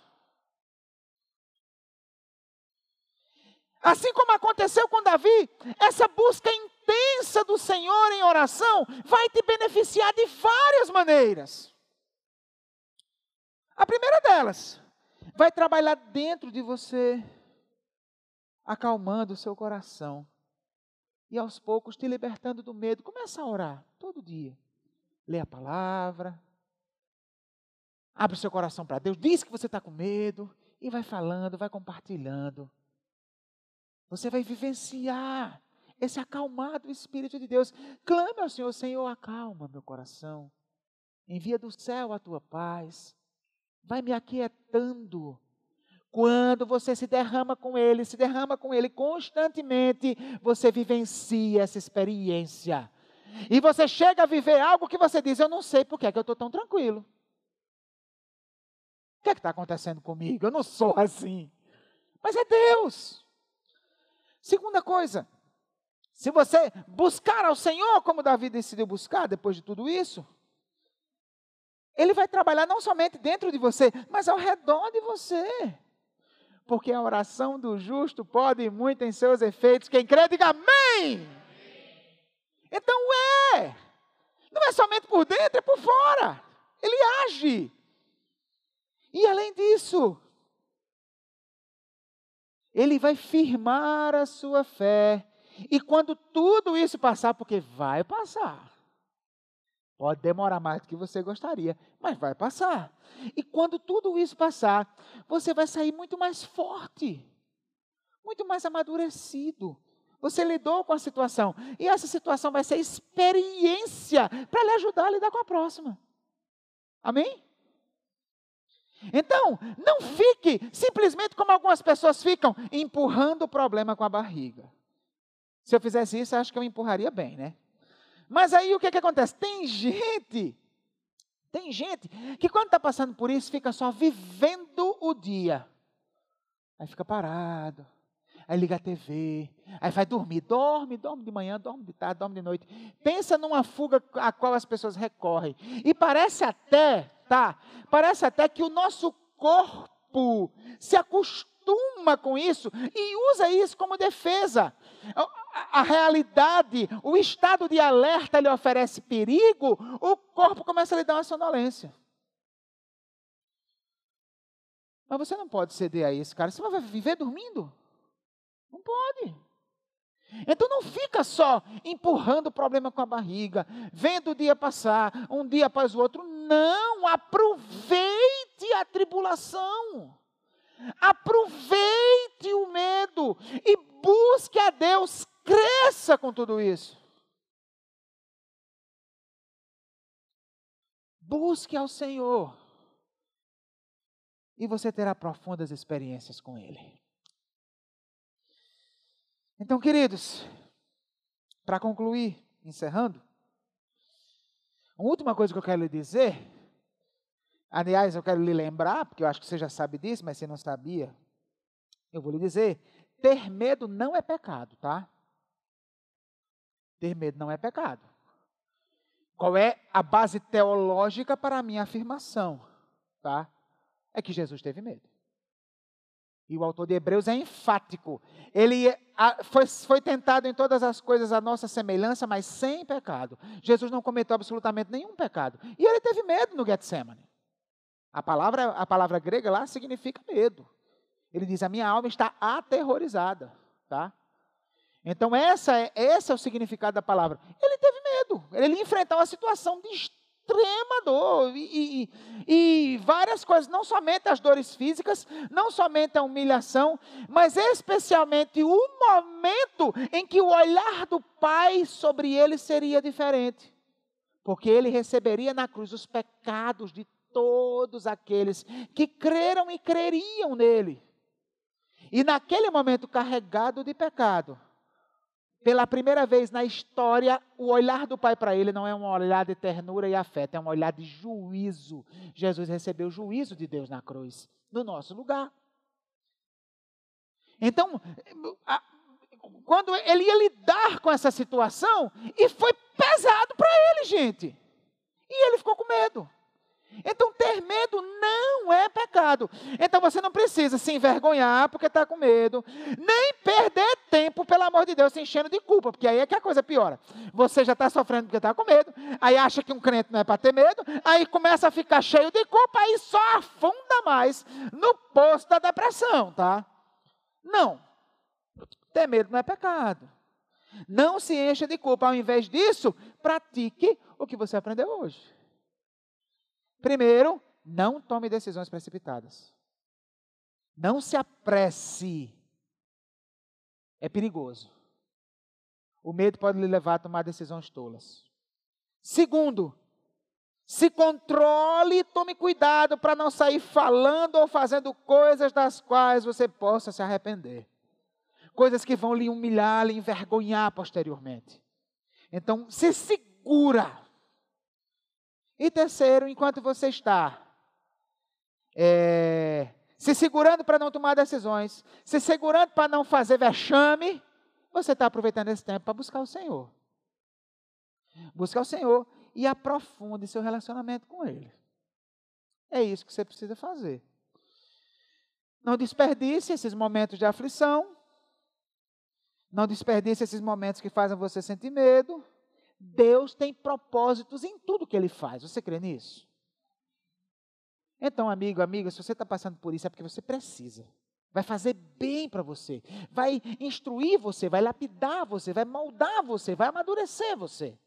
Assim como aconteceu com Davi, essa busca intensa do Senhor em oração vai te beneficiar de várias maneiras. A primeira delas, vai trabalhar dentro de você, acalmando o seu coração e aos poucos te libertando do medo. Começa a orar todo dia. Lê a palavra, abre o seu coração para Deus, diz que você está com medo e vai falando, vai compartilhando. Você vai vivenciar esse acalmado Espírito de Deus. Clame ao Senhor, Senhor, acalma meu coração. Envia do céu a tua paz. Vai me aquietando. Quando você se derrama com Ele, se derrama com Ele constantemente, você vivencia essa experiência. E você chega a viver algo que você diz: Eu não sei por que, é que eu estou tão tranquilo. O que é está acontecendo comigo? Eu não sou assim. Mas é Deus. Segunda coisa, se você buscar ao Senhor como Davi decidiu buscar depois de tudo isso, ele vai trabalhar não somente dentro de você, mas ao redor de você. Porque a oração do justo pode muito em seus efeitos. Quem crê, diga amém. Então é. Não é somente por dentro, é por fora. Ele age. E além disso, ele vai firmar a sua fé. E quando tudo isso passar, porque vai passar, pode demorar mais do que você gostaria, mas vai passar. E quando tudo isso passar, você vai sair muito mais forte, muito mais amadurecido. Você lidou com a situação, e essa situação vai ser experiência para lhe ajudar a lidar com a próxima. Amém? Então, não fique simplesmente como algumas pessoas ficam, empurrando o problema com a barriga. Se eu fizesse isso, acho que eu empurraria bem, né? Mas aí o que, que acontece? Tem gente, tem gente que quando está passando por isso, fica só vivendo o dia. Aí fica parado, aí liga a TV, aí vai dormir, dorme, dorme de manhã, dorme de tarde, dorme de noite. Pensa numa fuga a qual as pessoas recorrem. E parece até, tá? Parece até que o nosso corpo se acostuma com isso e usa isso como defesa. A, realidade, o estado de alerta lhe oferece perigo, o corpo começa a lhe dar uma sonolência. Mas você não pode ceder a isso, cara. Você vai viver dormindo? Não pode. Então não fica só empurrando o problema com a barriga, vendo o dia passar, um dia após o outro. Não, aproveite a tribulação. Aproveite o medo e busque a Deus, cresça com tudo isso. Busque ao Senhor e você terá profundas experiências com Ele. Então, queridos, para concluir, encerrando, uma última coisa que eu quero lhe dizer, aliás, eu quero lhe lembrar, porque eu acho que você já sabe disso, mas você não sabia, eu vou lhe dizer: ter medo não é pecado, tá? Ter medo não é pecado. Qual é a base teológica para a minha afirmação, tá? é que Jesus teve medo. E o autor de Hebreus é enfático. Ele foi, foi, tentado em todas as coisas a nossa semelhança, mas sem pecado. Jesus não cometeu absolutamente nenhum pecado. E ele teve medo no Getsemane. A palavra, a palavra grega lá significa medo. Ele diz: A minha alma está aterrorizada. Tá? Então, essa é, esse é o significado da palavra. Ele teve medo. Ele enfrentou uma situação de extrema dor e, e, e, várias coisas, não somente as dores físicas, não somente a humilhação, mas especialmente o momento em que o olhar do Pai sobre ele seria diferente, porque ele receberia na cruz os pecados de todos aqueles que creram e creriam nele. E naquele momento carregado de pecado, pela primeira vez na história, o olhar do Pai para ele não é um olhar de ternura e afeto, é um olhar de juízo. Jesus recebeu o juízo de Deus na cruz, no nosso lugar. Então, quando ele ia lidar com essa situação, e foi pesado para ele, gente. E ele ficou com medo. Então, ter medo não é pecado. Então, você não precisa se envergonhar porque está com medo, nem perder tempo, pelo amor de Deus, se enchendo de culpa, porque aí é que a coisa piora. Você já está sofrendo porque está com medo, aí acha que um crente não é para ter medo, aí começa a ficar cheio de culpa, aí só afunda mais no poço da depressão, tá? Não. Ter medo não é pecado. Não se encha de culpa. Ao invés disso, pratique o que você aprendeu hoje. Primeiro, não tome decisões precipitadas. Não se apresse. É perigoso. O medo pode lhe levar a tomar decisões tolas. Segundo, se controle e tome cuidado para não sair falando ou fazendo coisas das quais você possa se arrepender. Coisas que vão lhe humilhar, lhe envergonhar posteriormente. Então, se segura. E terceiro, enquanto você está é, se segurando para não tomar decisões, se segurando para não fazer vexame, você está aproveitando esse tempo para buscar o Senhor. Buscar o Senhor e aprofunde seu relacionamento com Ele. É isso que você precisa fazer. Não desperdice esses momentos de aflição. Não desperdice esses momentos que fazem você sentir medo. Deus tem propósitos em tudo que Ele faz. Você crê nisso? Então, amigo, amiga, se você está passando por isso, é porque você precisa. Vai fazer bem para você. Vai instruir você, vai lapidar você, vai moldar você, vai amadurecer você.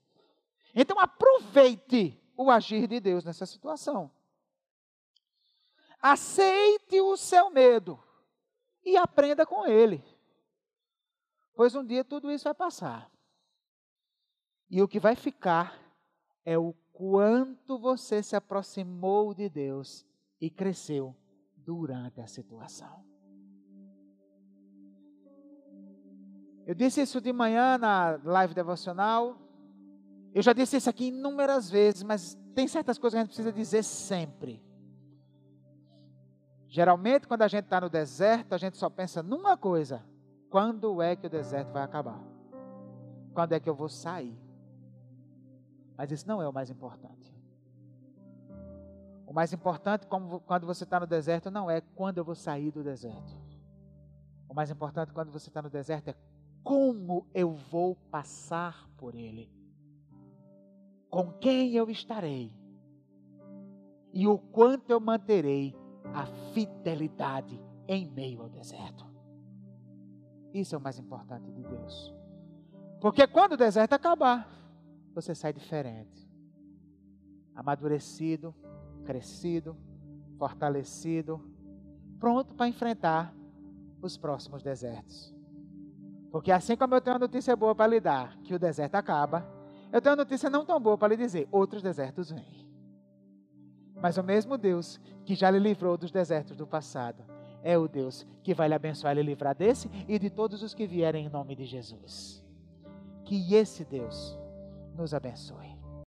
Então, aproveite o agir de Deus nessa situação. Aceite o seu medo e aprenda com ele. Pois um dia tudo isso vai passar. E o que vai ficar é o quanto você se aproximou de Deus e cresceu durante a situação. Eu disse isso de manhã na live devocional. Eu já disse isso aqui inúmeras vezes, mas tem certas coisas que a gente precisa dizer sempre. Geralmente, quando a gente está no deserto, a gente só pensa numa coisa: quando é que o deserto vai acabar? Quando é que eu vou sair? Mas isso não é o mais importante. O mais importante, como, quando você está no deserto, não é quando eu vou sair do deserto. O mais importante quando você está no deserto é como eu vou passar por ele. Com quem eu estarei. E o quanto eu manterei a fidelidade em meio ao deserto. Isso é o mais importante de Deus. Porque quando o deserto acabar, você sai diferente. Amadurecido, crescido, fortalecido, pronto para enfrentar os próximos desertos. Porque assim como eu tenho uma notícia boa para lhe dar, que o deserto acaba, eu tenho uma notícia não tão boa para lhe dizer, outros desertos vêm. Mas o mesmo Deus que já lhe livrou dos desertos do passado, é o Deus que vai lhe abençoar e lhe livrar desse e de todos os que vierem em nome de Jesus. Que esse Deus nos abençoe.